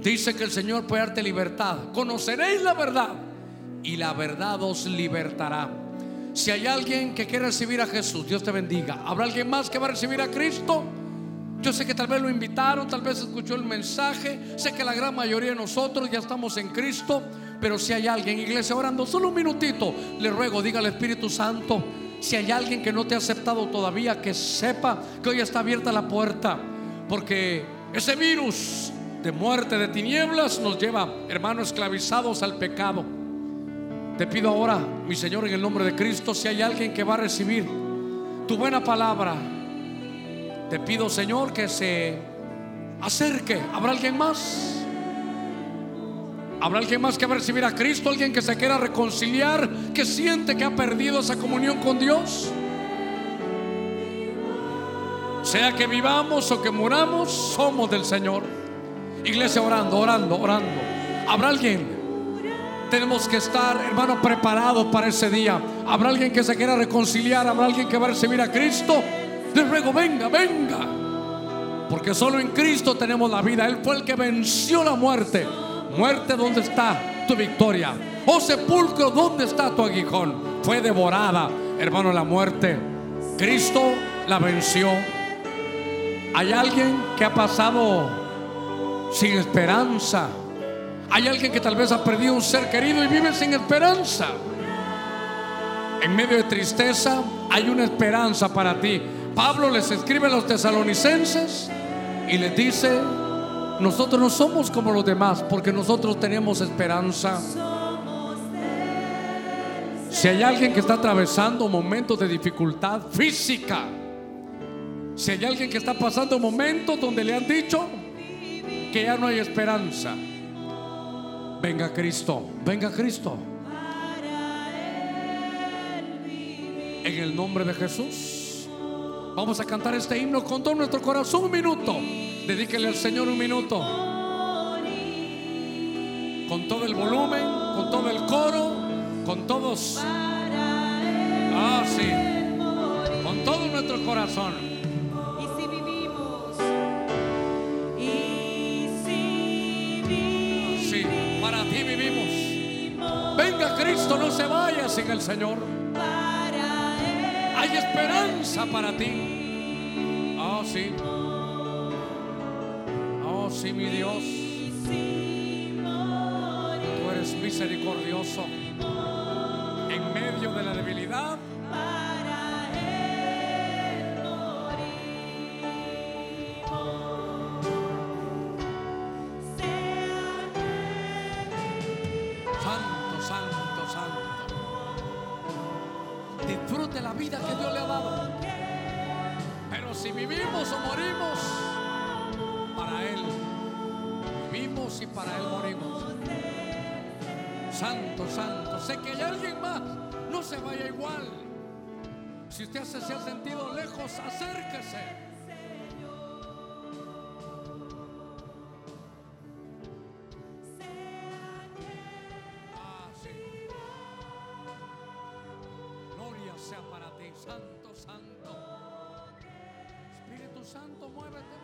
Dice que el Señor puede darte libertad. Conoceréis la verdad y la verdad os libertará. Si hay alguien que quiere recibir a Jesús, Dios te bendiga. ¿Habrá alguien más que va a recibir a Cristo? Yo sé que tal vez lo invitaron, tal vez escuchó el mensaje. Sé que la gran mayoría de nosotros ya estamos en Cristo. Pero si hay alguien, iglesia, orando solo un minutito, le ruego, diga al Espíritu Santo, si hay alguien que no te ha aceptado todavía, que sepa que hoy está abierta la puerta. Porque ese virus de muerte, de tinieblas, nos lleva, hermanos, esclavizados al pecado. Te pido ahora, mi Señor, en el nombre de Cristo, si hay alguien que va a recibir tu buena palabra, te pido, Señor, que se acerque. ¿Habrá alguien más? ¿Habrá alguien más que va a recibir a Cristo? ¿Alguien que se quiera reconciliar? ¿Que siente que ha perdido esa comunión con Dios? Sea que vivamos o que muramos, somos del Señor. Iglesia orando, orando, orando. ¿Habrá alguien? Tenemos que estar, hermano, preparados para ese día. ¿Habrá alguien que se quiera reconciliar? ¿Habrá alguien que va a recibir a Cristo? Les ruego, venga, venga. Porque solo en Cristo tenemos la vida. Él fue el que venció la muerte. Muerte, ¿dónde está tu victoria? Oh sepulcro, ¿dónde está tu aguijón? Fue devorada, hermano, la muerte. Cristo la venció. Hay alguien que ha pasado sin esperanza. Hay alguien que tal vez ha perdido un ser querido y vive sin esperanza. En medio de tristeza hay una esperanza para ti. Pablo les escribe a los tesalonicenses y les dice, nosotros no somos como los demás porque nosotros tenemos esperanza. Si hay alguien que está atravesando momentos de dificultad física, si hay alguien que está pasando momentos donde le han dicho ya no hay esperanza, venga Cristo, venga Cristo. En el nombre de Jesús, vamos a cantar este himno con todo nuestro corazón. Un minuto, dedíquele al Señor un minuto. Con todo el volumen, con todo el coro, con todos. Ah, sí. Con todo nuestro corazón. Cristo, no se vaya sin el Señor. Hay esperanza para ti. Oh, sí. Oh, sí, mi Dios. Tú eres misericordioso. En medio de la debilidad, que Dios le ha dado. Pero si vivimos o morimos, para Él. Vivimos y para Él morimos. Santo, santo. Sé que hay alguien más. No se vaya igual. Si usted se ha sentido lejos, acérquese. Santo, muévete.